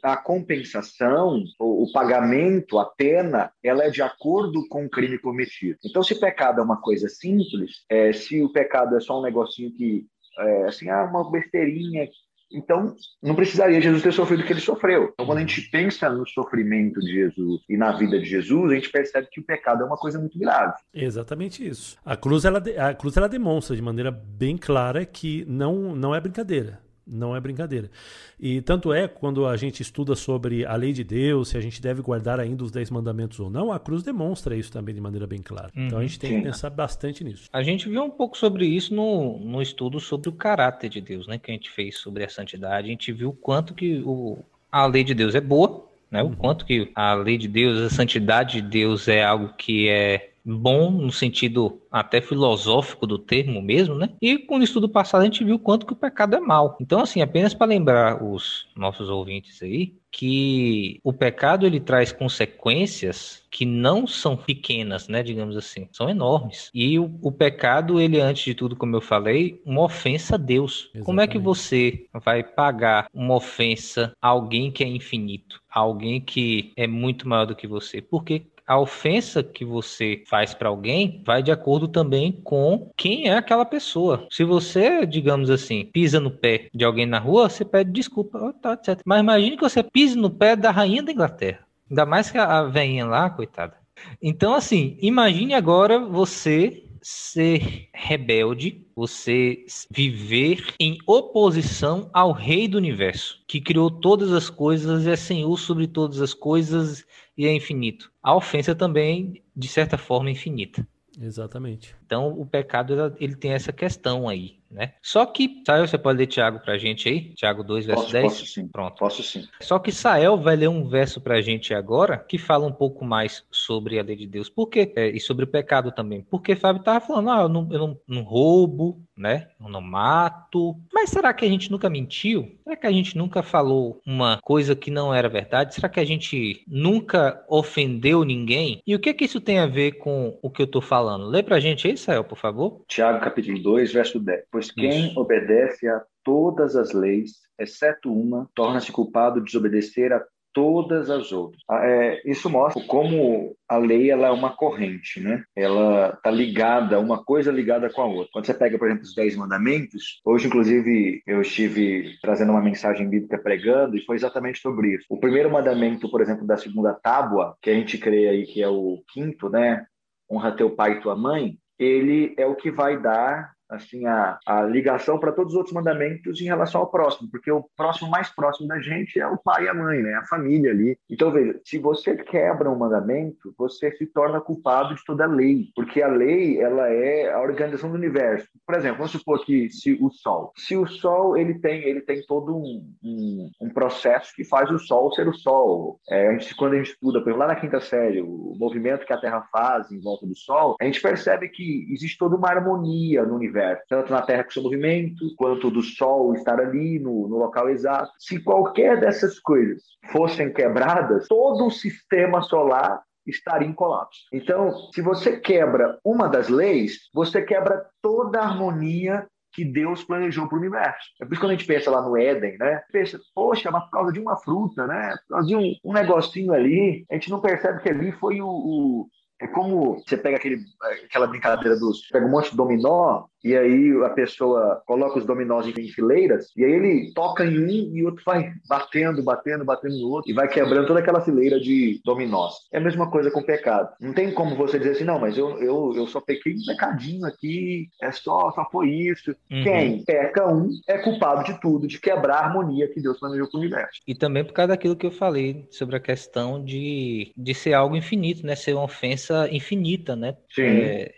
a compensação, o, o, pagamento, a pena, ela é de acordo com o crime cometido. Então, se pecado é uma coisa simples, é, se o pecado é só um negocinho que, é, assim, ah, uma besteirinha então, não precisaria Jesus ter sofrido o que ele sofreu. Então, quando a gente pensa no sofrimento de Jesus e na vida de Jesus, a gente percebe que o pecado é uma coisa muito grave. Exatamente isso. A cruz, ela, a cruz, ela demonstra de maneira bem clara que não, não é brincadeira. Não é brincadeira. E tanto é quando a gente estuda sobre a lei de Deus, se a gente deve guardar ainda os dez mandamentos ou não, a cruz demonstra isso também de maneira bem clara. Uhum, então a gente tem sim. que pensar bastante nisso. A gente viu um pouco sobre isso no, no estudo sobre o caráter de Deus, né? Que a gente fez sobre a santidade. A gente viu o quanto que o, a lei de Deus é boa, né? O uhum. quanto que a lei de Deus, a santidade de Deus é algo que é bom no sentido até filosófico do termo mesmo, né? E com o estudo passado a gente viu quanto que o pecado é mal. Então, assim, apenas para lembrar os nossos ouvintes aí que o pecado ele traz consequências que não são pequenas, né, digamos assim, são enormes. E o, o pecado, ele antes de tudo, como eu falei, uma ofensa a Deus. Exatamente. Como é que você vai pagar uma ofensa a alguém que é infinito? A alguém que é muito maior do que você? Porque a ofensa que você faz para alguém vai de acordo também com quem é aquela pessoa. Se você, digamos assim, pisa no pé de alguém na rua, você pede desculpa, tá, etc. Mas imagine que você pise no pé da rainha da Inglaterra. Ainda mais que a veinha lá, coitada. Então, assim, imagine agora você ser rebelde, você viver em oposição ao Rei do Universo, que criou todas as coisas é senhor sobre todas as coisas e é infinito. A ofensa também, de certa forma, é infinita. Exatamente. Então, o pecado ele tem essa questão aí, né? Só que, Sael, você pode ler Tiago pra gente aí? Tiago 2, verso posso, 10? Posso sim. Pronto. Posso sim. Só que Sael vai ler um verso pra gente agora que fala um pouco mais sobre a lei de Deus. Por quê? É, e sobre o pecado também. Porque Fábio tava falando, ah, eu não, eu não, não roubo, né? Eu não mato. Mas será que a gente nunca mentiu? Será que a gente nunca falou uma coisa que não era verdade? Será que a gente nunca ofendeu ninguém? E o que que isso tem a ver com o que eu tô falando? Lê pra gente aí, Sael, por favor. Tiago, capítulo 2, verso 10. Pois quem Isso. obedece a todas as leis, exceto uma, torna-se culpado de desobedecer a todas as outras. Ah, é, isso mostra como a lei ela é uma corrente, né? Ela está ligada, uma coisa ligada com a outra. Quando você pega, por exemplo, os Dez Mandamentos, hoje, inclusive, eu estive trazendo uma mensagem bíblica pregando e foi exatamente sobre isso. O primeiro mandamento, por exemplo, da segunda tábua, que a gente crê aí que é o quinto, né? Honra teu pai e tua mãe, ele é o que vai dar assim a, a ligação para todos os outros mandamentos em relação ao próximo, porque o próximo mais próximo da gente é o pai e a mãe, né? A família ali. Então veja, se você quebra um mandamento, você se torna culpado de toda a lei, porque a lei ela é a organização do universo. Por exemplo, vamos supor que se o Sol, se o Sol ele tem ele tem todo um, um, um processo que faz o Sol ser o Sol. É, a gente, quando a gente estuda, por exemplo, lá na quinta série, o movimento que a Terra faz em volta do Sol, a gente percebe que existe toda uma harmonia no universo universo, tanto na Terra com seu movimento, quanto do Sol estar ali no, no local exato. Se qualquer dessas coisas fossem quebradas, todo o sistema solar estaria em colapso. Então, se você quebra uma das leis, você quebra toda a harmonia que Deus planejou para o universo. É por isso que quando a gente pensa lá no Éden, né? Pensa, poxa, mas por causa de uma fruta, né? Por causa de um, um negocinho ali, a gente não percebe que ali foi o, o é como você pega aquele, aquela brincadeira dos. Pega um monte de dominó, e aí a pessoa coloca os dominós em fileiras, e aí ele toca em um e o outro vai batendo, batendo, batendo no outro, e vai quebrando toda aquela fileira de dominós. É a mesma coisa com o pecado. Não tem como você dizer assim, não, mas eu, eu, eu só pequei um pecadinho aqui, é só, só foi isso. Uhum. Quem peca um é culpado de tudo, de quebrar a harmonia que Deus planejou para o universo. E também por causa daquilo que eu falei sobre a questão de, de ser algo infinito, né? Ser uma ofensa infinita, né? Sim. É,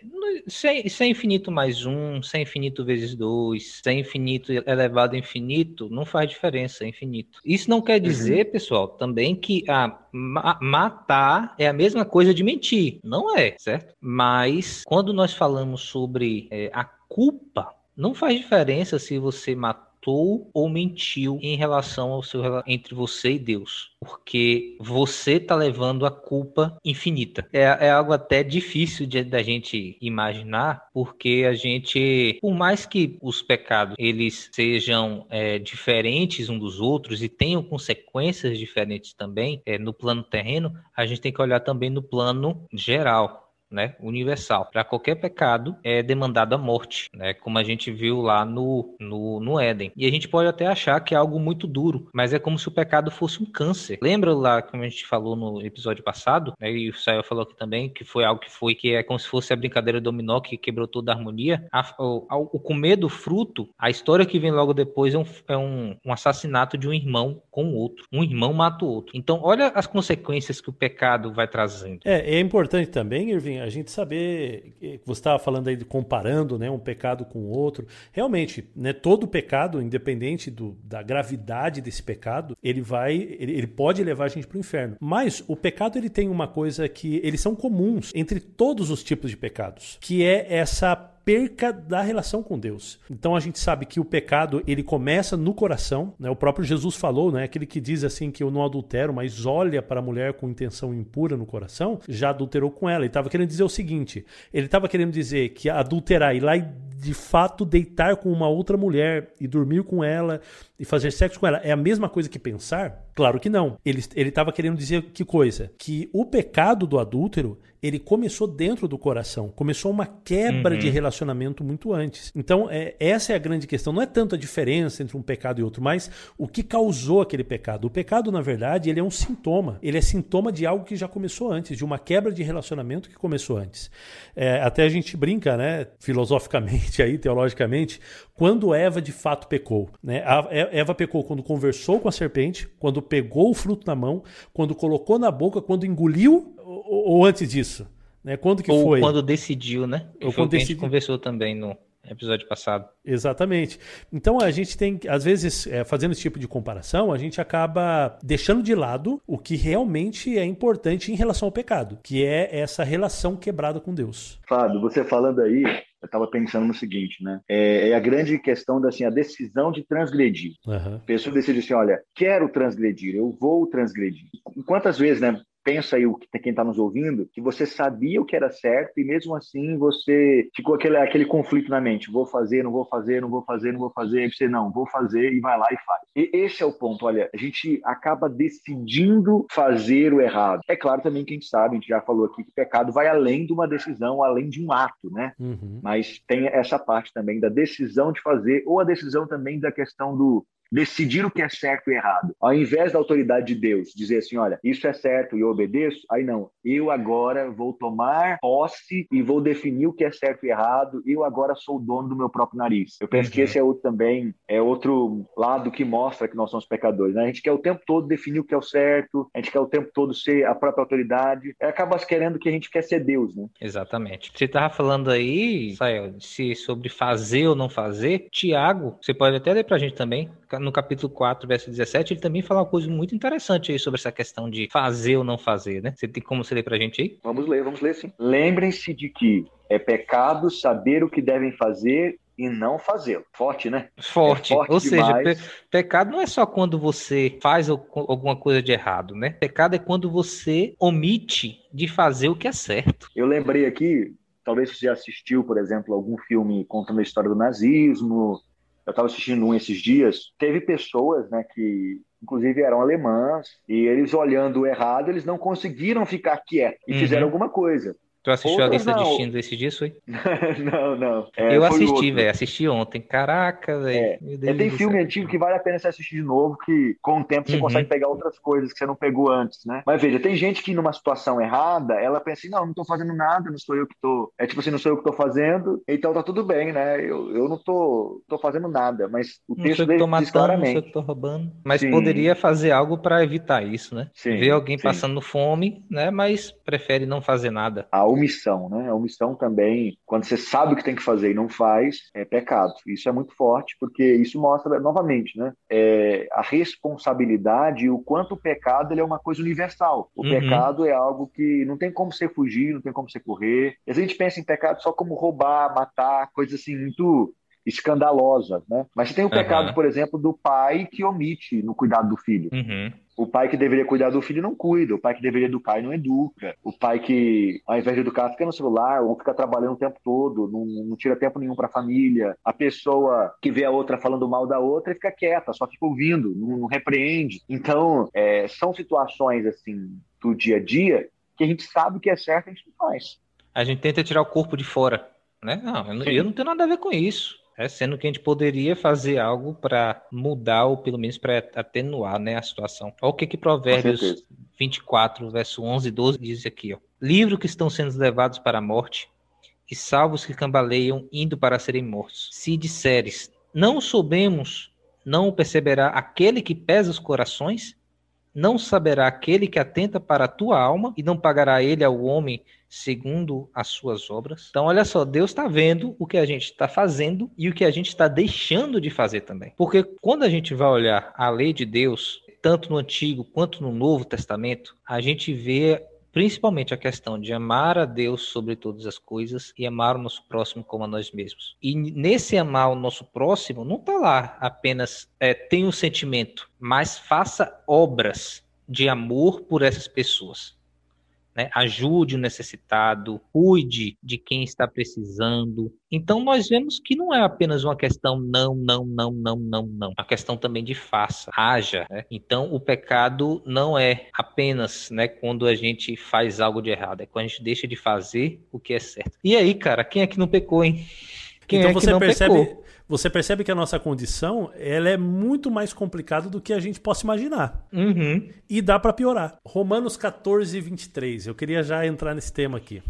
sem, sem infinito mais um, sem infinito vezes dois, sem infinito elevado a infinito, não faz diferença, é infinito. Isso não quer dizer, uhum. pessoal, também que a ma matar é a mesma coisa de mentir. Não é, certo? Mas quando nós falamos sobre é, a culpa, não faz diferença se você matou matou ou mentiu em relação ao seu entre você e Deus, porque você tá levando a culpa infinita. É, é algo até difícil de, da gente imaginar, porque a gente, por mais que os pecados eles sejam é, diferentes um dos outros e tenham consequências diferentes também é, no plano terreno, a gente tem que olhar também no plano geral né, universal. Para qualquer pecado é demandado a morte, né, como a gente viu lá no, no, no Éden. E a gente pode até achar que é algo muito duro, mas é como se o pecado fosse um câncer. Lembra lá, como a gente falou no episódio passado, né, e o Sael falou aqui também, que foi algo que foi, que é como se fosse a brincadeira do dominó que quebrou toda a harmonia. A, o, o, comer do fruto, a história que vem logo depois é, um, é um, um assassinato de um irmão com o outro. Um irmão mata o outro. Então, olha as consequências que o pecado vai trazendo. É, é importante também, Irving, a gente saber, você estava falando aí de comparando né, um pecado com o outro. Realmente, né, todo pecado, independente do, da gravidade desse pecado, ele vai, ele, ele pode levar a gente para o inferno. Mas o pecado ele tem uma coisa que eles são comuns entre todos os tipos de pecados, que é essa perca da relação com Deus. Então a gente sabe que o pecado ele começa no coração, né? O próprio Jesus falou, né? Aquele que diz assim que eu não adultero, mas olha para a mulher com intenção impura no coração, já adulterou com ela. Ele estava querendo dizer o seguinte: ele estava querendo dizer que adulterar e lá de fato deitar com uma outra mulher e dormir com ela e fazer sexo com ela é a mesma coisa que pensar? Claro que não. Ele estava querendo dizer que coisa? Que o pecado do adúltero ele começou dentro do coração, começou uma quebra uhum. de relacionamento muito antes. Então, é, essa é a grande questão. Não é tanto a diferença entre um pecado e outro, mas o que causou aquele pecado. O pecado, na verdade, ele é um sintoma. Ele é sintoma de algo que já começou antes, de uma quebra de relacionamento que começou antes. É, até a gente brinca, né, filosoficamente, aí, teologicamente, quando Eva de fato pecou. Né? A Eva pecou quando conversou com a serpente, quando pegou o fruto na mão, quando colocou na boca, quando engoliu ou, ou antes disso? Né? Quando que ou foi? quando decidiu, né? Ou Foi quando decidiu. a gente conversou também no episódio passado. Exatamente. Então a gente tem, às vezes, é, fazendo esse tipo de comparação, a gente acaba deixando de lado o que realmente é importante em relação ao pecado, que é essa relação quebrada com Deus. Fábio, você falando aí, eu estava pensando no seguinte, né? É, é, a grande questão da assim, a decisão de transgredir. Uhum. A pessoa decide assim, olha, quero transgredir, eu vou transgredir. Quantas vezes, né? Pensa aí, quem está nos ouvindo, que você sabia o que era certo e mesmo assim você ficou aquele, aquele conflito na mente: vou fazer, não vou fazer, não vou fazer, não vou fazer. Aí você não, vou fazer e vai lá e faz. E esse é o ponto. Olha, a gente acaba decidindo fazer o errado. É claro também que a gente sabe, a gente já falou aqui que pecado vai além de uma decisão, além de um ato, né? Uhum. Mas tem essa parte também da decisão de fazer ou a decisão também da questão do decidir o que é certo e errado. Ao invés da autoridade de Deus dizer assim, olha, isso é certo e eu obedeço, aí não, eu agora vou tomar posse e vou definir o que é certo e errado, eu agora sou o dono do meu próprio nariz. Eu penso uhum. que esse é outro também, é outro lado que mostra que nós somos pecadores, né? A gente quer o tempo todo definir o que é o certo, a gente quer o tempo todo ser a própria autoridade, é, acaba querendo que a gente quer ser Deus, né? Exatamente. Você estava falando aí, Sael, se sobre fazer ou não fazer, Tiago, você pode até ler pra gente também, no capítulo 4, verso 17, ele também fala uma coisa muito interessante aí sobre essa questão de fazer ou não fazer, né? Você tem como você ler pra gente aí? Vamos ler, vamos ler sim. Lembrem-se de que é pecado saber o que devem fazer e não fazê-lo. Forte, né? Forte. É forte Ou seja, pe pecado não é só quando você faz alguma coisa de errado, né? Pecado é quando você omite de fazer o que é certo. Eu lembrei aqui, talvez você já assistiu, por exemplo, algum filme contando a história do nazismo, eu estava assistindo um esses dias, teve pessoas, né, que inclusive eram alemãs, e eles olhando errado, eles não conseguiram ficar quietos e uhum. fizeram alguma coisa. Tu assistiu Outras a lista não. de Schindler esse dia, foi? não, não. É, eu assisti, velho. Assisti ontem. Caraca, velho. É. é tem filme antigo que vale a pena você assistir de novo, que com o tempo você uhum. consegue pegar outras coisas que você não pegou antes, né? Mas veja, tem gente que numa situação errada, ela pensa assim, não, não tô fazendo nada, não sou eu que tô... É tipo assim, não sou eu que tô fazendo, então tá tudo bem, né? Eu, eu não tô, tô fazendo nada, mas o não texto dele tô matando, claramente... Não sou eu que tô roubando. Mas sim. poderia fazer algo para evitar isso, né? Sim, Ver alguém sim. passando fome, né? Mas prefere não fazer nada. A omissão, né? A omissão também, quando você sabe o que tem que fazer e não faz, é pecado. Isso é muito forte, porque isso mostra, novamente, né? É, a responsabilidade e o quanto o pecado ele é uma coisa universal. O uhum. pecado é algo que não tem como você fugir, não tem como você correr. E a gente pensa em pecado só como roubar, matar, coisas assim muito escandalosas, né? Mas você tem o pecado, uhum. por exemplo, do pai que omite no cuidado do filho. Uhum. O pai que deveria cuidar do filho não cuida, o pai que deveria educar não educa, o pai que, ao invés de educar, fica no celular ou fica trabalhando o tempo todo, não, não tira tempo nenhum para a família. A pessoa que vê a outra falando mal da outra e fica quieta, só fica ouvindo, não, não repreende. Então, é, são situações assim do dia a dia que a gente sabe que é certo e a gente não faz. A gente tenta tirar o corpo de fora, né? Não, eu não, eu não tenho nada a ver com isso. É, sendo que a gente poderia fazer algo para mudar ou pelo menos para atenuar né, a situação. Olha o que, que Provérbios 24, verso 11 e 12 diz aqui. Ó. Livro que estão sendo levados para a morte e salvos que cambaleiam indo para serem mortos. Se disseres, não soubemos, não perceberá aquele que pesa os corações? Não saberá aquele que atenta para a tua alma e não pagará ele ao homem segundo as suas obras. Então, olha só, Deus está vendo o que a gente está fazendo e o que a gente está deixando de fazer também. Porque quando a gente vai olhar a lei de Deus, tanto no Antigo quanto no Novo Testamento, a gente vê principalmente a questão de amar a Deus sobre todas as coisas e amar o nosso próximo como a nós mesmos. E nesse amar o nosso próximo, não está lá apenas é, tem um sentimento, mas faça obras de amor por essas pessoas né? ajude o necessitado, cuide de quem está precisando. Então nós vemos que não é apenas uma questão não, não, não, não, não, não. A questão também de faça, haja. Né? Então o pecado não é apenas né, quando a gente faz algo de errado, é quando a gente deixa de fazer o que é certo. E aí, cara, quem é que não pecou, hein? Quem então é você percebe, pecou? Você percebe que a nossa condição ela é muito mais complicada do que a gente possa imaginar. Uhum. E dá para piorar. Romanos 14, 23. Eu queria já entrar nesse tema aqui.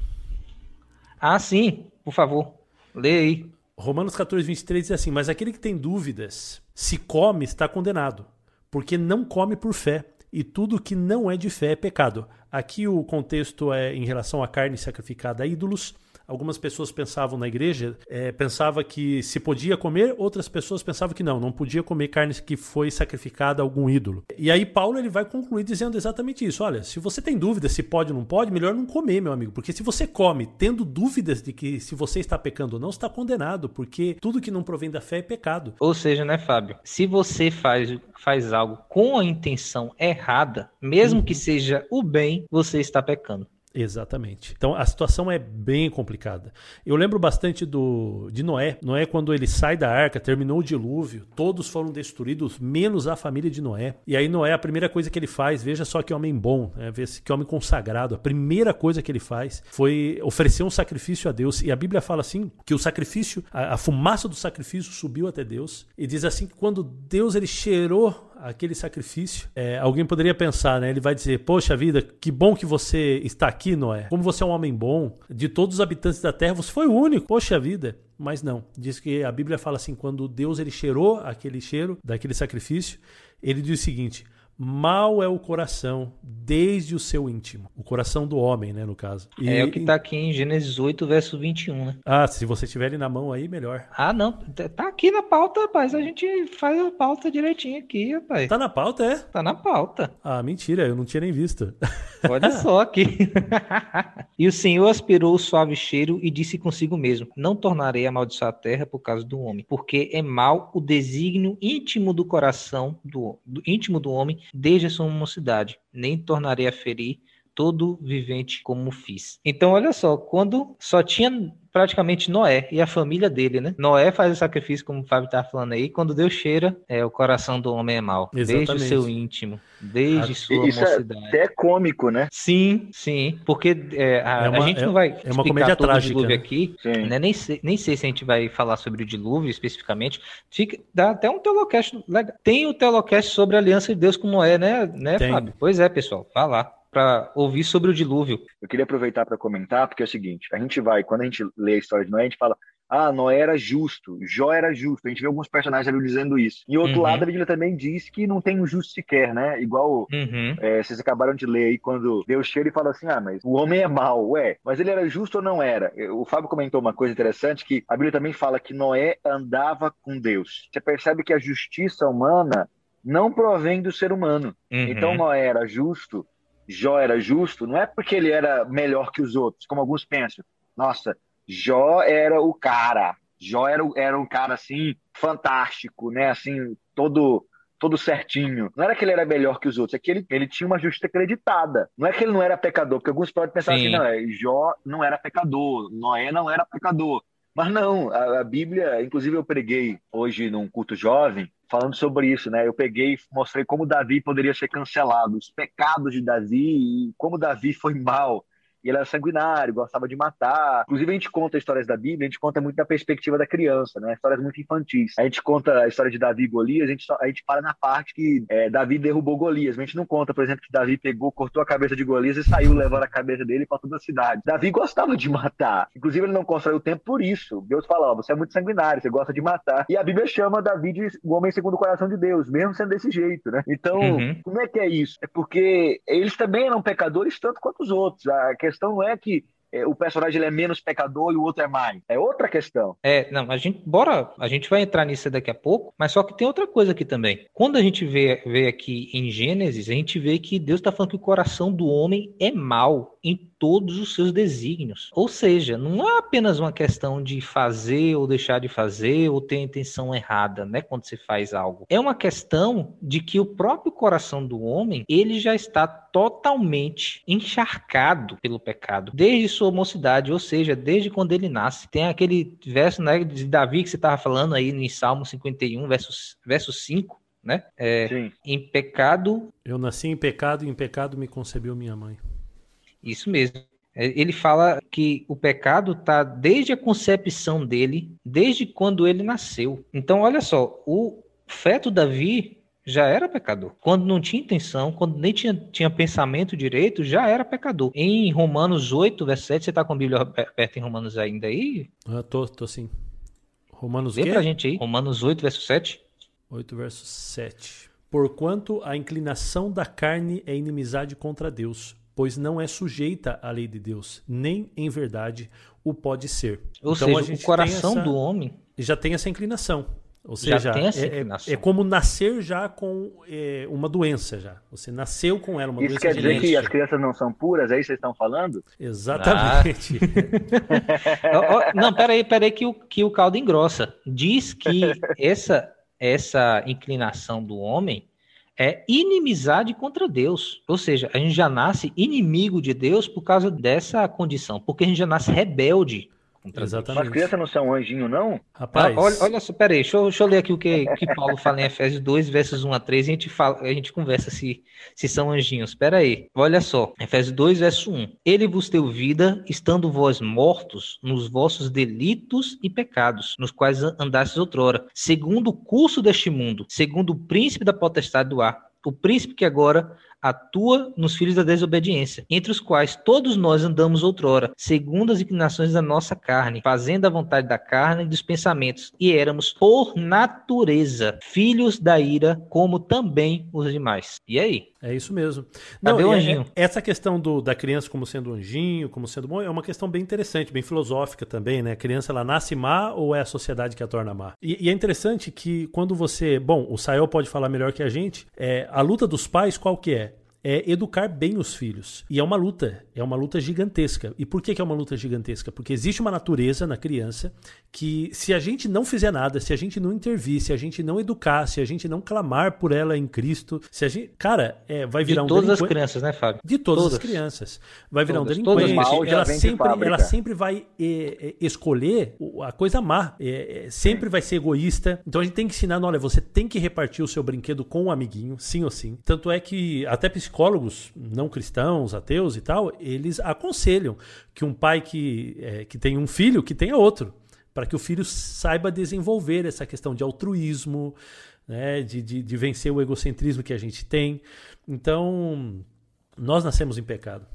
Ah, sim. Por favor. Lê aí. Romanos 14, 23 diz assim: Mas aquele que tem dúvidas, se come, está condenado, porque não come por fé, e tudo que não é de fé é pecado. Aqui o contexto é em relação à carne sacrificada a ídolos, Algumas pessoas pensavam na igreja, é, pensava que se podia comer, outras pessoas pensavam que não, não podia comer carne que foi sacrificada a algum ídolo. E aí Paulo ele vai concluir dizendo exatamente isso. Olha, se você tem dúvida se pode ou não pode, melhor não comer, meu amigo, porque se você come tendo dúvidas de que se você está pecando ou não, está condenado, porque tudo que não provém da fé é pecado. Ou seja, né, Fábio? Se você faz faz algo com a intenção errada, mesmo uhum. que seja o bem, você está pecando. Exatamente. Então a situação é bem complicada. Eu lembro bastante do de Noé. Noé, quando ele sai da arca, terminou o dilúvio, todos foram destruídos, menos a família de Noé. E aí Noé, a primeira coisa que ele faz, veja só que homem bom, né? que homem consagrado. A primeira coisa que ele faz foi oferecer um sacrifício a Deus. E a Bíblia fala assim que o sacrifício, a, a fumaça do sacrifício subiu até Deus. E diz assim que quando Deus ele cheirou aquele sacrifício, é, alguém poderia pensar, né? Ele vai dizer: Poxa vida, que bom que você está aqui, Noé. Como você é um homem bom, de todos os habitantes da terra, você foi o único. Poxa vida. Mas não, diz que a Bíblia fala assim: quando Deus ele cheirou aquele cheiro daquele sacrifício, ele diz o seguinte: Mal é o coração desde o seu íntimo. O coração do homem, né, no caso. E, é o que está aqui em Gênesis 8, verso 21, né? Ah, se você tiver ele na mão aí, melhor. Ah, não. Tá aqui na pauta, rapaz. A gente faz a pauta direitinho aqui, rapaz. Tá na pauta, é? Tá na pauta. Ah, mentira. Eu não tinha nem visto. Olha só aqui. e o Senhor aspirou o suave cheiro e disse consigo mesmo: Não tornarei a amaldiçoar a terra por causa do homem, porque é mal o desígnio íntimo do coração, do, do íntimo do homem, desde a sua mocidade, nem tornarei a ferir todo vivente como fiz. Então, olha só, quando só tinha praticamente Noé e a família dele, né? Noé faz o sacrifício, como o Fábio tá falando aí, quando Deus cheira, é, o coração do homem é mau. Exatamente. Desde o seu íntimo, desde ah, sua Isso é mocidade. É até cômico, né? Sim, sim. Porque é, a, é uma, a, gente não vai é uma comédia todo trágica. o dilúvio aqui. Né? Nem, sei, nem sei se a gente vai falar sobre o dilúvio especificamente. Fica, dá até um teolocast legal. Tem o teolocast sobre a aliança de Deus com Noé, né, né Fábio? Pois é, pessoal. Vá lá para ouvir sobre o dilúvio. Eu queria aproveitar para comentar, porque é o seguinte: a gente vai, quando a gente lê a história de Noé, a gente fala, ah, Noé era justo, Jó era justo. A gente vê alguns personagens ali dizendo isso. E outro uhum. lado, a Bíblia também diz que não tem um justo sequer, né? Igual uhum. é, vocês acabaram de ler aí quando Deus chega e fala assim: ah, mas o homem é mau, ué, mas ele era justo ou não era? O Fábio comentou uma coisa interessante que a Bíblia também fala que Noé andava com Deus. Você percebe que a justiça humana não provém do ser humano. Uhum. Então Noé era justo Jó era justo, não é porque ele era melhor que os outros, como alguns pensam. Nossa, Jó era o cara. Jó era, era um cara assim fantástico, né? Assim, todo todo certinho. Não era que ele era melhor que os outros, é que ele, ele tinha uma justiça acreditada. Não é que ele não era pecador, porque alguns podem pensar assim, Sim. assim, não, é, Jó não era pecador, Noé não era pecador. Mas não, a, a, Bíblia, inclusive eu preguei hoje num culto jovem, falando sobre isso, né? Eu peguei e mostrei como Davi poderia ser cancelado, os pecados de Davi e como Davi foi mal e ele era sanguinário, gostava de matar. Inclusive, a gente conta histórias da Bíblia, a gente conta muito da perspectiva da criança, né? Histórias muito infantis. A gente conta a história de Davi e Golias, a gente, só, a gente para na parte que é, Davi derrubou Golias. A gente não conta, por exemplo, que Davi pegou, cortou a cabeça de Golias e saiu levando a cabeça dele para toda a cidade. Davi gostava de matar. Inclusive, ele não constrói o templo por isso. Deus fala, ó, você é muito sanguinário, você gosta de matar. E a Bíblia chama Davi de o homem segundo o coração de Deus, mesmo sendo desse jeito, né? Então, uhum. como é que é isso? É porque eles também eram pecadores tanto quanto os outros. A questão não é que é, o personagem ele é menos pecador e o outro é mais. É outra questão. É, não, a gente, bora, a gente vai entrar nisso daqui a pouco, mas só que tem outra coisa aqui também. Quando a gente vê, vê aqui em Gênesis, a gente vê que Deus está falando que o coração do homem é mau em todos os seus desígnios. Ou seja, não é apenas uma questão de fazer ou deixar de fazer ou ter a intenção errada, né, quando você faz algo. É uma questão de que o próprio coração do homem, ele já está totalmente encharcado pelo pecado, desde sua mocidade, ou seja, desde quando ele nasce. Tem aquele verso né, de Davi que você estava falando aí em Salmo 51, verso, verso 5, né? É, Sim. Em pecado. Eu nasci em pecado e em pecado me concebeu minha mãe. Isso mesmo. É, ele fala que o pecado está desde a concepção dele, desde quando ele nasceu. Então, olha só, o feto Davi já era pecador. Quando não tinha intenção, quando nem tinha, tinha pensamento direito, já era pecador. Em Romanos 8, verso 7, você está com a Bíblia perto em Romanos ainda aí? Eu tô, tô sim. Romanos Lê quê? pra gente aí. Romanos 8, verso 7. 8, verso 7. Porquanto a inclinação da carne é inimizade contra Deus, pois não é sujeita à lei de Deus, nem em verdade o pode ser. Ou então, seja, o coração essa, do homem já tem essa inclinação. Ou seja, é, é, é, como nascer já com é, uma doença já. Você nasceu com ela, uma isso doença quer dizer que as crianças não são puras, é isso que vocês estão falando? Exatamente. Ah. não, peraí, peraí que o, que o caldo engrossa. Diz que essa, essa inclinação do homem é inimizade contra Deus. Ou seja, a gente já nasce inimigo de Deus por causa dessa condição, porque a gente já nasce rebelde Exatamente. Mas crianças não são anjinho, não? Rapaz. Ah, olha, olha só, peraí, deixa eu, deixa eu ler aqui o que, que Paulo fala em Efésios 2, versos 1 a 3, e a gente, fala, a gente conversa se, se são anjinhos. Peraí, olha só. Efésios 2, verso 1. Ele vos deu vida, estando vós mortos nos vossos delitos e pecados, nos quais andastes outrora, segundo o curso deste mundo, segundo o príncipe da potestade do ar, o príncipe que agora atua nos filhos da desobediência, entre os quais todos nós andamos outrora, segundo as inclinações da nossa carne, fazendo a vontade da carne e dos pensamentos, e éramos, por natureza, filhos da ira, como também os demais. E aí? É isso mesmo. Não, Cadê o anjinho? É, essa questão do, da criança como sendo anjinho, como sendo bom, é uma questão bem interessante, bem filosófica também, né? A criança, ela nasce má ou é a sociedade que a torna má? E, e é interessante que quando você... Bom, o Sael pode falar melhor que a gente. É, a luta dos pais, qual que é? É educar bem os filhos. E é uma luta, é uma luta gigantesca. E por que, que é uma luta gigantesca? Porque existe uma natureza na criança que, se a gente não fizer nada, se a gente não intervir, se a gente não educar, se a gente não clamar por ela em Cristo, se a gente. Cara, é, vai virar de um todas as crianças, né, Fábio? De todas, todas. as crianças. Vai virar todas, um delinquente. Ela sempre, ela sempre vai é, é, escolher a coisa má. É, é, sempre vai ser egoísta. Então a gente tem que ensinar, olha, você tem que repartir o seu brinquedo com o um amiguinho, sim ou sim. Tanto é que até psicólogos não cristãos, ateus e tal, eles aconselham que um pai que, é, que tem um filho que tenha outro. Para que o filho saiba desenvolver essa questão de altruísmo, né, de, de, de vencer o egocentrismo que a gente tem. Então, nós nascemos em pecado.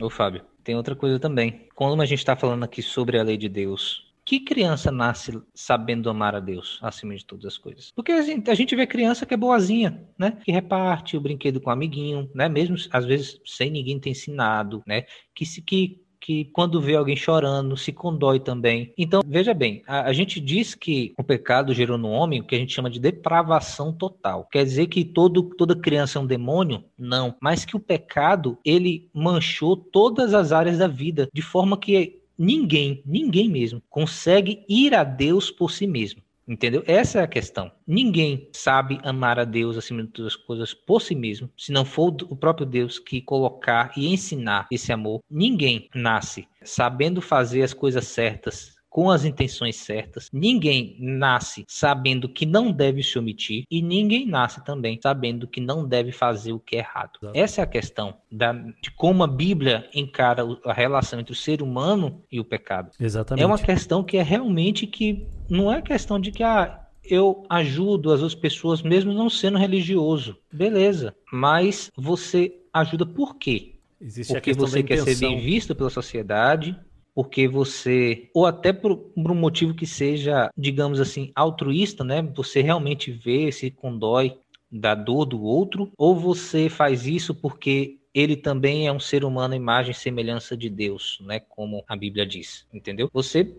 Ô Fábio, tem outra coisa também. Quando a gente está falando aqui sobre a lei de Deus, que criança nasce sabendo amar a Deus acima de todas as coisas? Porque a gente, vê criança que é boazinha, né? Que reparte o brinquedo com o amiguinho, né? Mesmo às vezes sem ninguém ter ensinado, né? Que se que que quando vê alguém chorando, se condói também. Então, veja bem, a, a, gente diz que o pecado gerou no homem o que a gente chama de depravação total. Quer dizer que todo, toda criança é um demônio? Não. Mas que o pecado, ele manchou todas as áreas da vida, de forma que ninguém, ninguém mesmo, consegue ir a Deus por si mesmo. Entendeu? Essa é a questão. Ninguém sabe amar a Deus acima de todas as coisas por si mesmo, se não for o próprio Deus que colocar e ensinar esse amor. Ninguém nasce sabendo fazer as coisas certas, com as intenções certas. Ninguém nasce sabendo que não deve se omitir e ninguém nasce também sabendo que não deve fazer o que é errado. Essa é a questão da, de como a Bíblia encara a relação entre o ser humano e o pecado. Exatamente. É uma questão que é realmente que não é questão de que ah, eu ajudo as outras pessoas mesmo não sendo religioso. Beleza. Mas você ajuda por quê? Existe Porque você quer ser bem visto pela sociedade, porque você, ou até por, por, um motivo que seja, digamos assim, altruísta, né? Você realmente vê, se condói da dor do outro, ou você faz isso porque ele também é um ser humano, imagem e semelhança de Deus, né? Como a Bíblia diz, entendeu? Você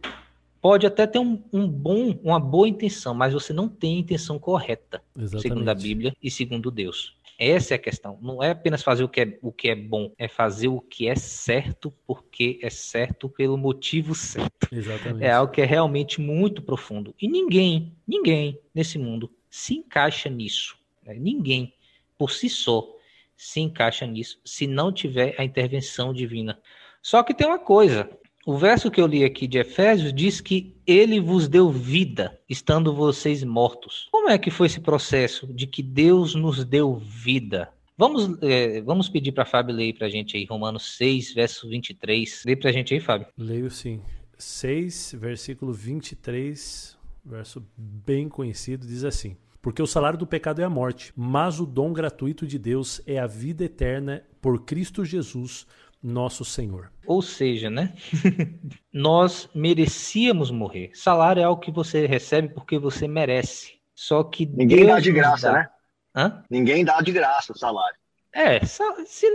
pode até ter um, um bom, uma boa intenção, mas você não tem a intenção correta, Exatamente. segundo a Bíblia e segundo Deus. Essa é a questão. Não é apenas fazer o que é, o que é bom, é fazer o que é certo porque é certo pelo motivo certo. Exatamente. É algo que é realmente muito profundo. E ninguém, ninguém nesse mundo se encaixa nisso. Né? Ninguém, por si só, se encaixa nisso se não tiver a intervenção divina. Só que tem uma coisa: o verso que eu li aqui de Efésios diz que ele vos deu vida, estando vocês mortos. Como é que foi esse processo de que Deus nos deu vida? Vamos, é, vamos pedir para Fábio ler para a gente aí, Romanos 6, verso 23. Lê para a gente aí, Fábio. Leio sim. 6, versículo 23, verso bem conhecido, diz assim: Porque o salário do pecado é a morte, mas o dom gratuito de Deus é a vida eterna por Cristo Jesus nosso Senhor. Ou seja, né? Nós merecíamos morrer. Salário é algo que você recebe porque você merece. Só que ninguém Deus dá de graça, dá. né? Hã? Ninguém dá de graça o salário. É, se,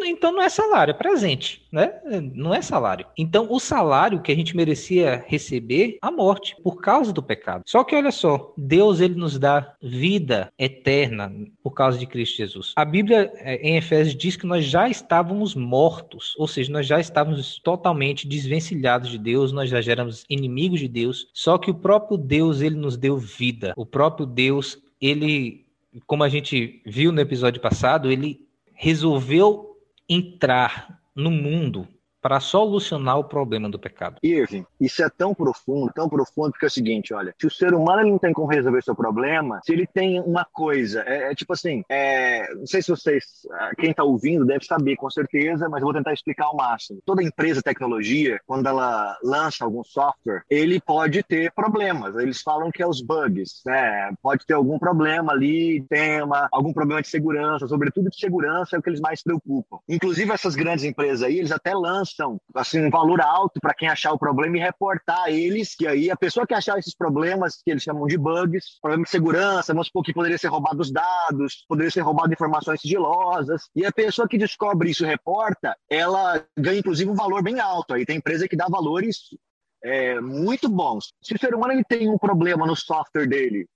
então não é salário, é presente, né? Não é salário. Então, o salário que a gente merecia receber, a morte, por causa do pecado. Só que olha só, Deus ele nos dá vida eterna por causa de Cristo Jesus. A Bíblia é, em Efésios diz que nós já estávamos mortos, ou seja, nós já estávamos totalmente desvencilhados de Deus, nós já éramos inimigos de Deus. Só que o próprio Deus ele nos deu vida. O próprio Deus ele como a gente viu no episódio passado, ele resolveu entrar no mundo para solucionar o problema do pecado. Irving, isso é tão profundo, tão profundo, porque é o seguinte, olha, se o ser humano ele não tem como resolver seu problema, se ele tem uma coisa, é, é tipo assim, é, não sei se vocês, ah, quem está ouvindo deve saber com certeza, mas vou tentar explicar ao máximo. Toda empresa tecnologia, quando ela lança algum software, ele pode ter problemas. Eles falam que é os bugs, né? Pode ter algum problema ali, tema, algum problema de segurança, sobretudo de segurança é o que eles mais preocupam. Inclusive essas grandes empresas aí, eles até lançam assim, um valor alto para quem achar o problema e reportar eles, que aí a pessoa que achar esses problemas, que eles chamam de bugs, problema de segurança, vamos supor que poderia ser roubado os dados, poderia ser roubado informações sigilosas, e a pessoa que descobre isso reporta, ela ganha inclusive um valor bem alto. Aí tem empresa que dá valores é, muito bons. Se o ser humano ele tem um problema no software dele,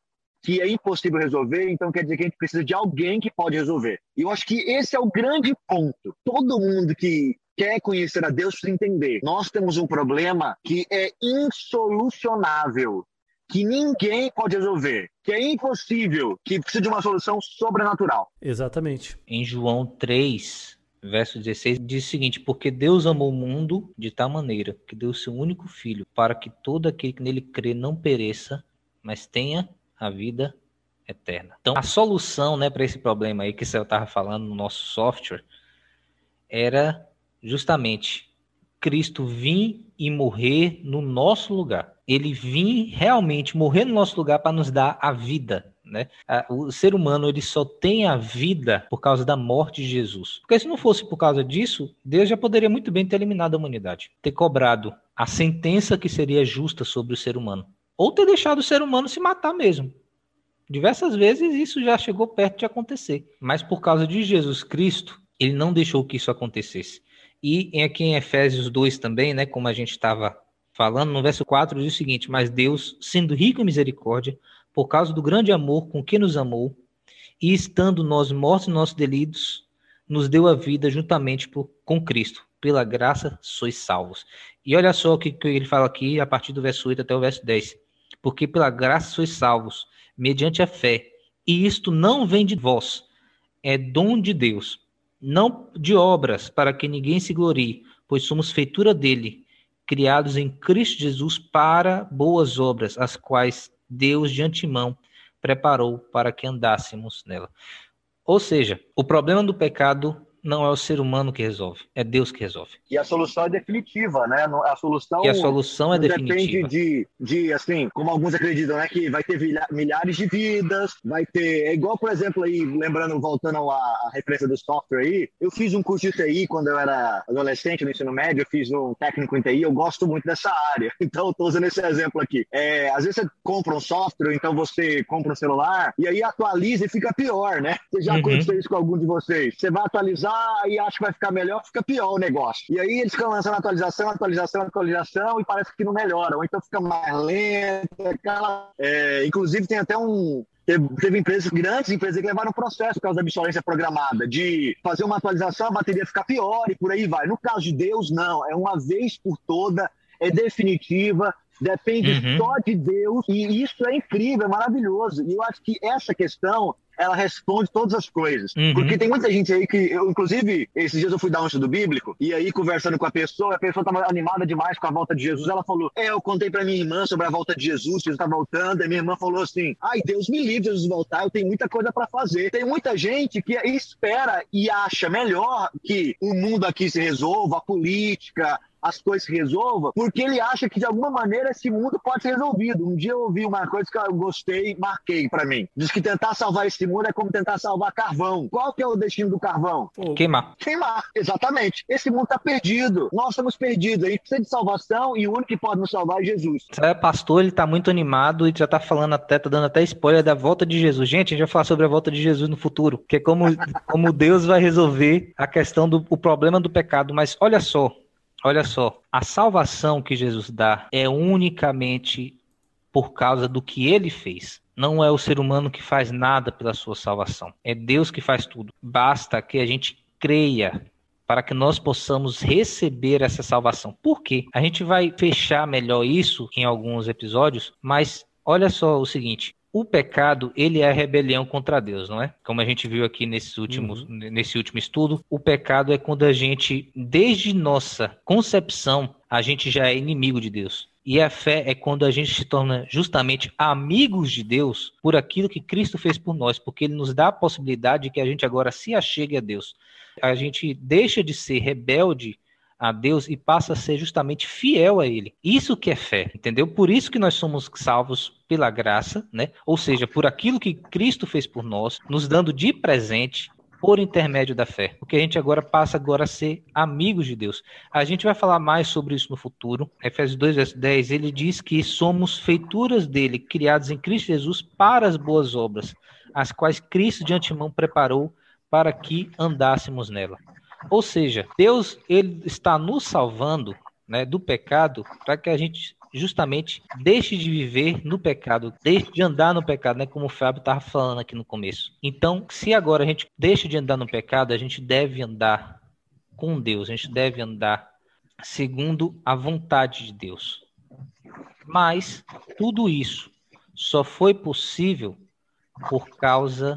que é impossível resolver, então quer dizer que a gente precisa de alguém que pode resolver. E eu acho que esse é o grande ponto. Todo mundo que quer conhecer a Deus precisa entender. Nós temos um problema que é insolucionável, que ninguém pode resolver, que é impossível, que precisa de uma solução sobrenatural. Exatamente. Em João 3, verso 16, diz o seguinte: Porque Deus amou o mundo de tal maneira que deu o seu único filho, para que todo aquele que nele crê não pereça, mas tenha a vida eterna. Então, a solução né, para esse problema aí que você estava falando no nosso software era justamente Cristo vir e morrer no nosso lugar. Ele vir realmente morrer no nosso lugar para nos dar a vida. Né? O ser humano ele só tem a vida por causa da morte de Jesus. Porque se não fosse por causa disso, Deus já poderia muito bem ter eliminado a humanidade, ter cobrado a sentença que seria justa sobre o ser humano, ou ter deixado o ser humano se matar mesmo. Diversas vezes isso já chegou perto de acontecer, mas por causa de Jesus Cristo, ele não deixou que isso acontecesse. E aqui em Efésios 2 também, né, como a gente estava falando, no verso 4 diz o seguinte: Mas Deus, sendo rico em misericórdia, por causa do grande amor com que nos amou, e estando nós mortos em nossos delitos, nos deu a vida juntamente por, com Cristo. Pela graça sois salvos. E olha só o que, que ele fala aqui, a partir do verso 8 até o verso 10. Porque pela graça sois salvos, mediante a fé. E isto não vem de vós, é dom de Deus não de obras, para que ninguém se glorie, pois somos feitura dele, criados em Cristo Jesus para boas obras, as quais Deus de antemão preparou para que andássemos nela. Ou seja, o problema do pecado não é o ser humano que resolve, é Deus que resolve. E a solução é definitiva, né? A solução e a solução é definitiva. Depende de, de, assim, como alguns acreditam, né? Que vai ter milhares de vidas, vai ter. É igual, por exemplo, aí, lembrando, voltando à, à referência do software aí, eu fiz um curso de TI quando eu era adolescente, no ensino médio, eu fiz um técnico em TI, eu gosto muito dessa área. Então, eu tô usando esse exemplo aqui. É, às vezes você compra um software, então você compra um celular, e aí atualiza e fica pior, né? Você já uhum. aconteceu isso com algum de vocês? Você vai atualizar e acha que vai ficar melhor, fica pior o negócio. E aí eles ficam lançando atualização, atualização, atualização e parece que não melhora, ou então fica mais lento. Aquela... É, inclusive tem até um, Teve, teve, empresas, grandes empresas que levaram processo por causa da obsolescência programada, de fazer uma atualização, a bateria ficar pior e por aí vai. No caso de Deus, não. É uma vez por toda, é definitiva, depende uhum. só de Deus, e isso é incrível, é maravilhoso. E eu acho que essa questão ela responde todas as coisas. Uhum. Porque tem muita gente aí que, eu, inclusive, esses dias eu fui dar um estudo bíblico, e aí conversando com a pessoa, a pessoa estava animada demais com a volta de Jesus. Ela falou: É, eu contei para minha irmã sobre a volta de Jesus, Jesus está voltando. E minha irmã falou assim: Ai, Deus me livre de Jesus voltar, eu tenho muita coisa para fazer. Tem muita gente que espera e acha melhor que o mundo aqui se resolva, a política, as coisas se resolvam, porque ele acha que de alguma maneira esse mundo pode ser resolvido. Um dia eu ouvi uma coisa que eu gostei, marquei para mim. Diz que tentar salvar esse mundo é como tentar salvar carvão. Qual que é o destino do carvão? Queimar. Queimar, exatamente. Esse mundo está perdido. Nós estamos perdidos. A gente precisa de salvação e o único que pode nos salvar é Jesus. É, pastor, ele tá muito animado e já tá falando até, tá dando até spoiler da volta de Jesus. Gente, a gente vai falar sobre a volta de Jesus no futuro, que é como, como Deus vai resolver a questão do o problema do pecado. Mas olha só, Olha só, a salvação que Jesus dá é unicamente por causa do que ele fez. Não é o ser humano que faz nada pela sua salvação. É Deus que faz tudo. Basta que a gente creia para que nós possamos receber essa salvação. Por quê? A gente vai fechar melhor isso em alguns episódios, mas olha só o seguinte: o pecado, ele é a rebelião contra Deus, não é? Como a gente viu aqui nesses últimos, uhum. nesse último estudo, o pecado é quando a gente, desde nossa concepção, a gente já é inimigo de Deus. E a fé é quando a gente se torna justamente amigos de Deus por aquilo que Cristo fez por nós, porque ele nos dá a possibilidade de que a gente agora se achegue a Deus. A gente deixa de ser rebelde a Deus e passa a ser justamente fiel a Ele. Isso que é fé, entendeu? Por isso que nós somos salvos pela graça, né? Ou seja, por aquilo que Cristo fez por nós, nos dando de presente por intermédio da fé. Porque a gente agora passa agora a ser amigos de Deus. A gente vai falar mais sobre isso no futuro. Efésios 2, verso 10, ele diz que somos feituras dele, criados em Cristo Jesus para as boas obras, as quais Cristo de antemão preparou para que andássemos nela. Ou seja, Deus ele está nos salvando né, do pecado para que a gente justamente deixe de viver no pecado, deixe de andar no pecado, né? Como o Fábio estava falando aqui no começo. Então, se agora a gente deixa de andar no pecado, a gente deve andar com Deus, a gente deve andar segundo a vontade de Deus. Mas tudo isso só foi possível por causa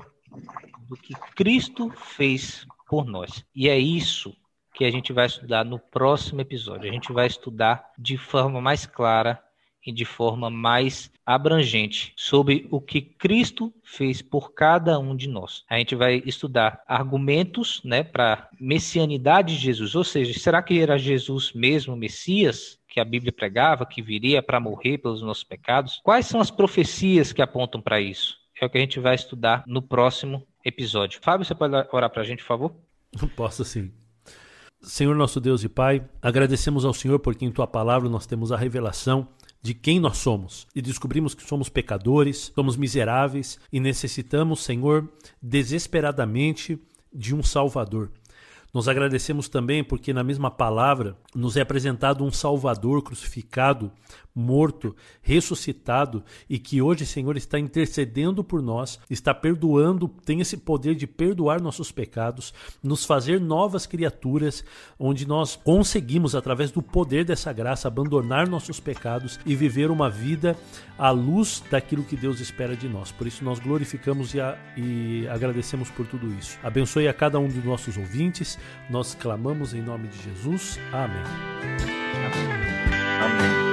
do que Cristo fez por nós. E é isso que a gente vai estudar no próximo episódio. A gente vai estudar de forma mais clara e de forma mais abrangente sobre o que Cristo fez por cada um de nós. A gente vai estudar argumentos, né, para messianidade de Jesus, ou seja, será que era Jesus mesmo Messias? que a Bíblia pregava, que viria para morrer pelos nossos pecados. Quais são as profecias que apontam para isso? É o que a gente vai estudar no próximo episódio. Fábio, você pode orar para a gente, por favor? Posso sim. Senhor nosso Deus e Pai, agradecemos ao Senhor porque em Tua palavra nós temos a revelação de quem nós somos e descobrimos que somos pecadores, somos miseráveis e necessitamos, Senhor, desesperadamente de um Salvador. Nós agradecemos também porque na mesma palavra nos é apresentado um Salvador crucificado morto, ressuscitado e que hoje, Senhor, está intercedendo por nós, está perdoando, tem esse poder de perdoar nossos pecados, nos fazer novas criaturas, onde nós conseguimos, através do poder dessa graça, abandonar nossos pecados e viver uma vida à luz daquilo que Deus espera de nós. Por isso, nós glorificamos e, a, e agradecemos por tudo isso. Abençoe a cada um dos nossos ouvintes, nós clamamos em nome de Jesus. Amém. Amém. Amém.